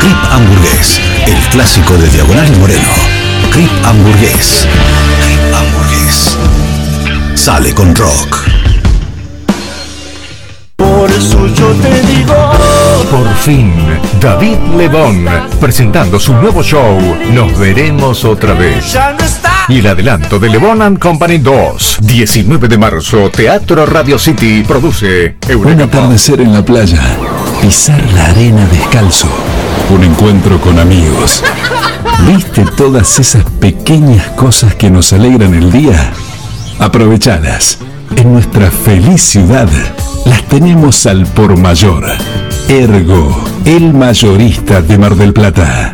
Crip Hamburgués, el clásico de Diagonal y Moreno. Crip Hamburgués. Crip Hamburgués. Sale con rock. Por eso yo te digo. Por fin, David Lebón, presentando su nuevo show, Nos veremos otra vez. Ya no está. Y el adelanto de Lebon and Company 2, 19 de marzo, Teatro Radio City, produce Un Eureka Pop. atardecer en la playa. Pisar la arena descalzo. Un encuentro con amigos. ¿Viste todas esas pequeñas cosas que nos alegran el día? Aprovechadas. En nuestra feliz ciudad las tenemos al por mayor. Ergo, el mayorista de Mar del Plata.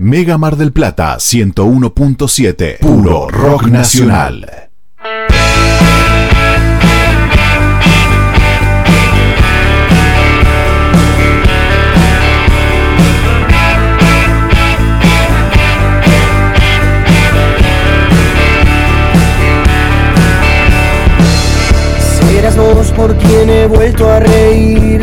Mega Mar del Plata 101.7, puro rock nacional. Serás vos por quien he vuelto a reír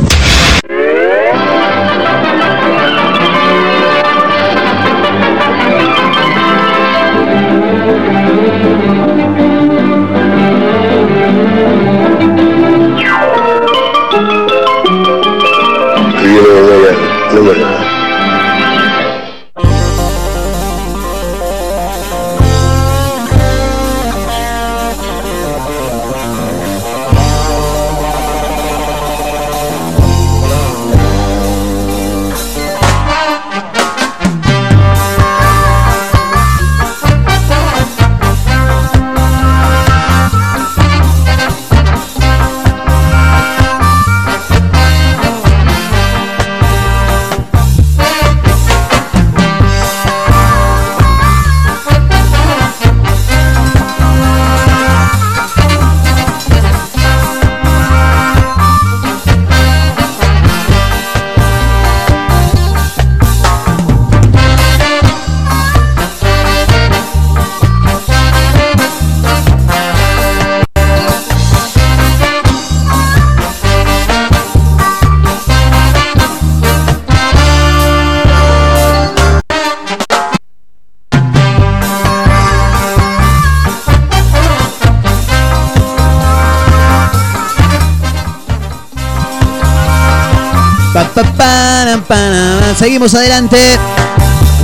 Seguimos adelante.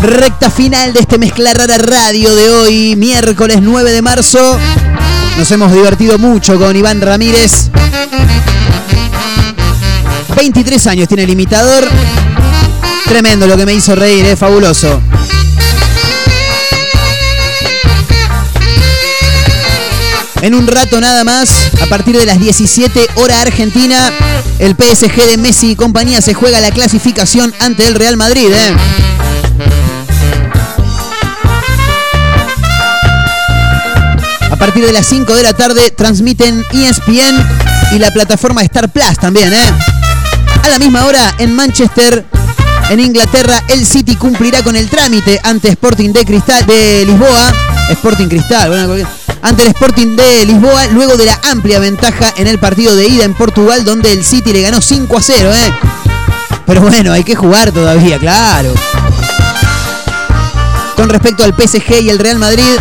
Recta final de este Mezcla Rara Radio de hoy, miércoles 9 de marzo. Nos hemos divertido mucho con Iván Ramírez. 23 años tiene el imitador. Tremendo lo que me hizo reír, es fabuloso. En un rato nada más, a partir de las 17 hora argentina, el PSG de Messi y compañía se juega la clasificación ante el Real Madrid. ¿eh? A partir de las 5 de la tarde transmiten ESPN y la plataforma Star Plus también. ¿eh? A la misma hora en Manchester, en Inglaterra, el City cumplirá con el trámite ante Sporting de Cristal de Lisboa. Sporting Cristal, bueno, ante el Sporting de Lisboa, luego de la amplia ventaja en el partido de ida en Portugal, donde el City le ganó 5 a 0. ¿eh? Pero bueno, hay que jugar todavía, claro. Con respecto al PSG y el Real Madrid,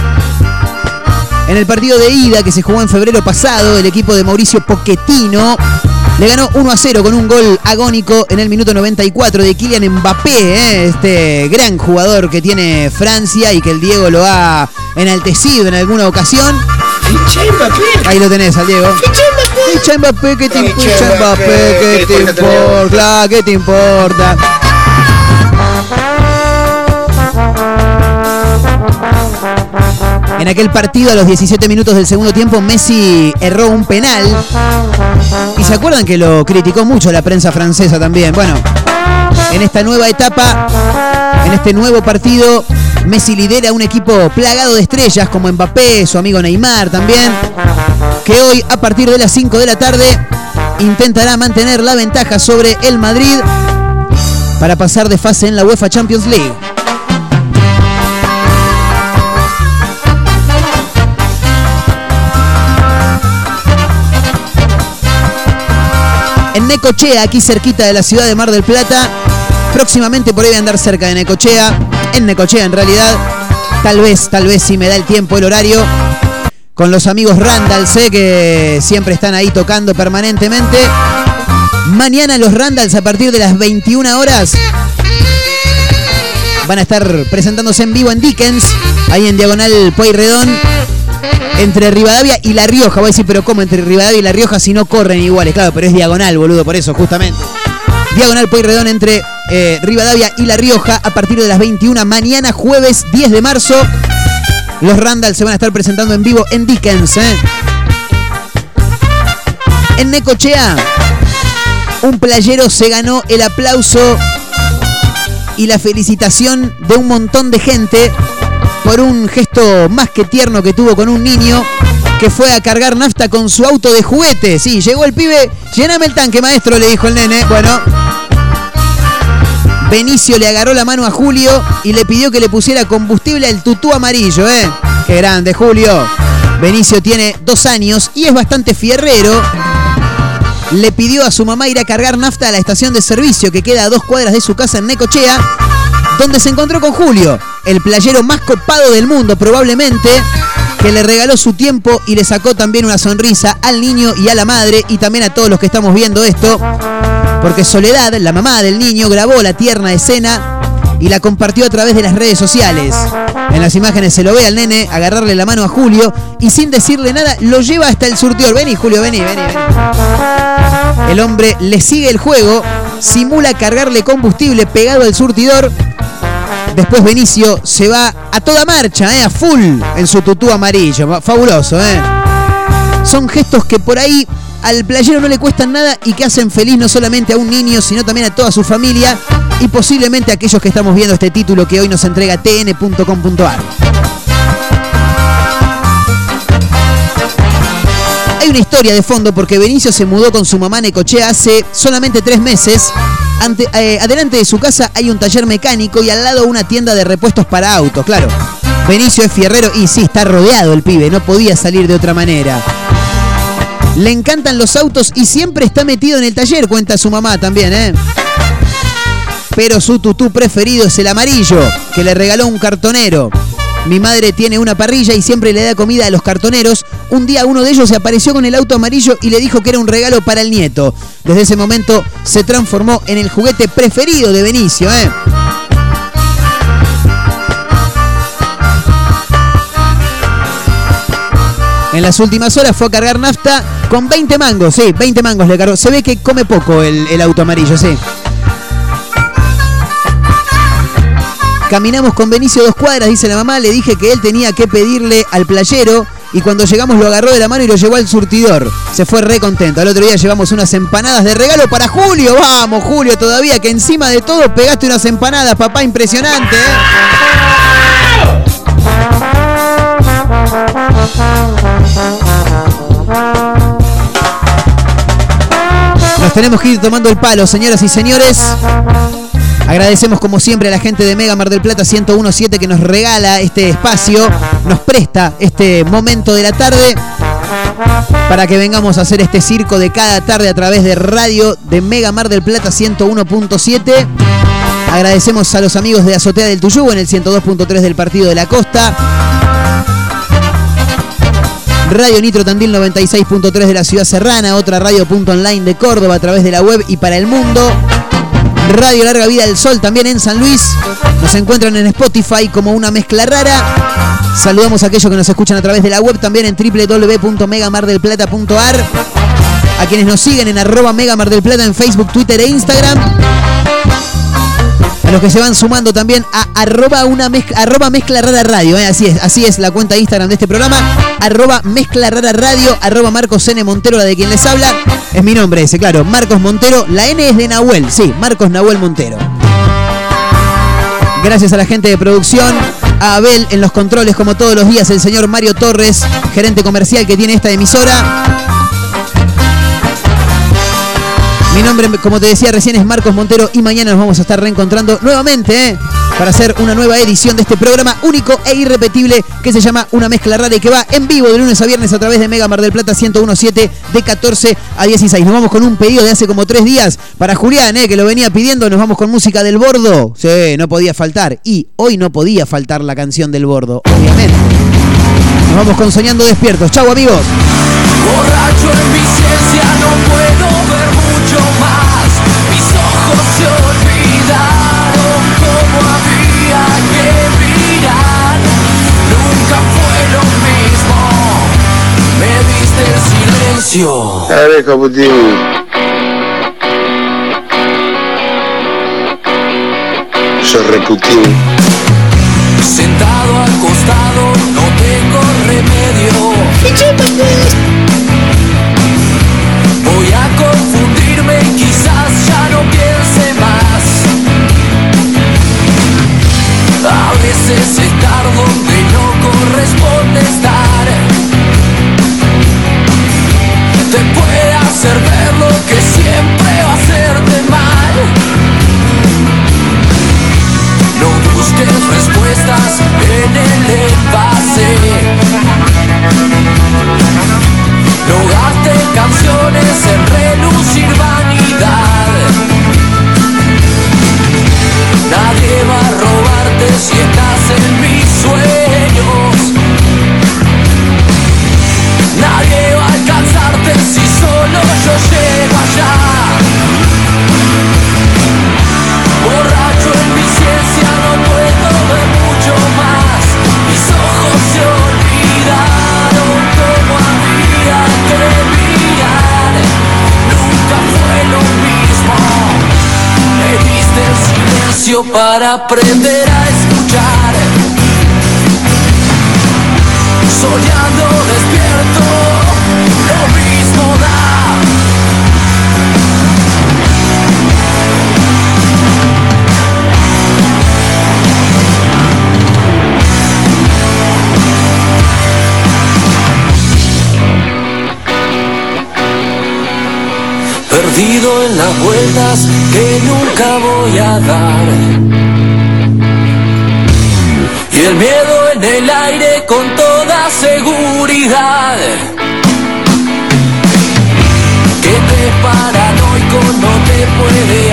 en el partido de ida que se jugó en febrero pasado, el equipo de Mauricio Pochettino le ganó 1 a 0 con un gol agónico en el minuto 94 de Kylian Mbappé, ¿eh? este gran jugador que tiene Francia y que el Diego lo ha enaltecido en alguna ocasión. Ahí lo tenés al Diego. Ficha Mbappé, ¿qué te Ficha importa? Mbappé, ¿qué ¿qué te importa? ¿Qué te importa? En aquel partido, a los 17 minutos del segundo tiempo, Messi erró un penal. Y se acuerdan que lo criticó mucho la prensa francesa también. Bueno, en esta nueva etapa, en este nuevo partido, Messi lidera un equipo plagado de estrellas como Mbappé, su amigo Neymar también, que hoy a partir de las 5 de la tarde intentará mantener la ventaja sobre el Madrid para pasar de fase en la UEFA Champions League. Necochea, aquí cerquita de la ciudad de Mar del Plata. Próximamente por ahí voy a andar cerca de Necochea. En Necochea en realidad. Tal vez, tal vez si me da el tiempo, el horario. Con los amigos Randall, sé que siempre están ahí tocando permanentemente. Mañana los Randalls a partir de las 21 horas van a estar presentándose en vivo en Dickens, ahí en Diagonal Pueyrredón, entre Rivadavia y La Rioja. Voy a decir, pero ¿cómo entre Rivadavia y La Rioja si no corren iguales? Claro, pero es diagonal, boludo, por eso, justamente. Diagonal Pueyrredón entre eh, Rivadavia y La Rioja a partir de las 21 mañana, jueves 10 de marzo. Los Randall se van a estar presentando en vivo en Dickens. ¿eh? En Necochea, un playero se ganó el aplauso y la felicitación de un montón de gente por un gesto más que tierno que tuvo con un niño que fue a cargar nafta con su auto de juguete. Sí, llegó el pibe, lléname el tanque, maestro, le dijo el nene. Bueno, Benicio le agarró la mano a Julio y le pidió que le pusiera combustible al tutú amarillo, ¿eh? Qué grande, Julio. Benicio tiene dos años y es bastante fierrero. Le pidió a su mamá ir a cargar nafta a la estación de servicio que queda a dos cuadras de su casa en Necochea, donde se encontró con Julio, el playero más copado del mundo probablemente, que le regaló su tiempo y le sacó también una sonrisa al niño y a la madre y también a todos los que estamos viendo esto. Porque Soledad, la mamá del niño, grabó la tierna escena y la compartió a través de las redes sociales. En las imágenes se lo ve al nene agarrarle la mano a Julio y sin decirle nada lo lleva hasta el surtidor. Vení, Julio, vení, vení, vení. El hombre le sigue el juego, simula cargarle combustible pegado al surtidor. Después Benicio se va a toda marcha, eh, a full en su tutú amarillo. Fabuloso, ¿eh? Son gestos que por ahí al playero no le cuestan nada y que hacen feliz no solamente a un niño, sino también a toda su familia y posiblemente a aquellos que estamos viendo este título que hoy nos entrega tn.com.ar. Hay una historia de fondo porque Benicio se mudó con su mamá Necochea hace solamente tres meses. Ante, eh, adelante de su casa hay un taller mecánico y al lado una tienda de repuestos para autos, claro. Benicio es fierrero y sí, está rodeado el pibe, no podía salir de otra manera. Le encantan los autos y siempre está metido en el taller, cuenta su mamá también, ¿eh? Pero su tutú preferido es el amarillo, que le regaló un cartonero. Mi madre tiene una parrilla y siempre le da comida a los cartoneros. Un día uno de ellos se apareció con el auto amarillo y le dijo que era un regalo para el nieto. Desde ese momento se transformó en el juguete preferido de Benicio. ¿eh? En las últimas horas fue a cargar nafta con 20 mangos, sí, 20 mangos le cargó. Se ve que come poco el, el auto amarillo, sí. Caminamos con Benicio dos cuadras, dice la mamá. Le dije que él tenía que pedirle al playero. Y cuando llegamos lo agarró de la mano y lo llevó al surtidor. Se fue re contento. Al otro día llevamos unas empanadas de regalo para Julio. Vamos, Julio, todavía que encima de todo pegaste unas empanadas, papá, impresionante. ¿eh? Nos tenemos que ir tomando el palo, señoras y señores. Agradecemos como siempre a la gente de Mega Mar del Plata 1017 que nos regala este espacio, nos presta este momento de la tarde para que vengamos a hacer este circo de cada tarde a través de radio de Mega Mar del Plata 101.7. Agradecemos a los amigos de Azotea del Tuyú en el 102.3 del Partido de la Costa. Radio Nitro Tandil 96.3 de la Ciudad Serrana, otra radio punto online de Córdoba a través de la web y para el mundo. Radio Larga Vida del Sol también en San Luis. Nos encuentran en Spotify como una mezcla rara. Saludamos a aquellos que nos escuchan a través de la web también en www.megamardelplata.ar. A quienes nos siguen en arroba Mega del Plata en Facebook, Twitter e Instagram. A los que se van sumando también a arroba, una mezcla, radio, ¿eh? así es, así es la cuenta de Instagram de este programa, arroba mezcla rara radio, arroba Marcos N. Montero, la de quien les habla, es mi nombre ese, claro, Marcos Montero, la N es de Nahuel, sí, Marcos Nahuel Montero. Gracias a la gente de producción, a Abel en los controles como todos los días, el señor Mario Torres, gerente comercial que tiene esta emisora. Mi nombre, como te decía recién, es Marcos Montero y mañana nos vamos a estar reencontrando nuevamente ¿eh? para hacer una nueva edición de este programa único e irrepetible que se llama Una Mezcla Rara y que va en vivo de lunes a viernes a través de Mega Mar del Plata 1017 de 14 a 16. Nos vamos con un pedido de hace como tres días para Julián, ¿eh? que lo venía pidiendo. Nos vamos con música del Bordo. Sí, no podía faltar. Y hoy no podía faltar la canción del Bordo, obviamente. Nos vamos con Soñando Despiertos. Chau, amigos. Borracho en mi ciencia no puedo ver silencio. Dale, Caputín. Sos reputín. Sentado al costado, no tengo remedio. Para aprender a escuchar. Soñando despierto, lo mismo da. Perdido en las vueltas que nunca voy a dar. Que te paranoico no te puede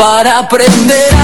para aprender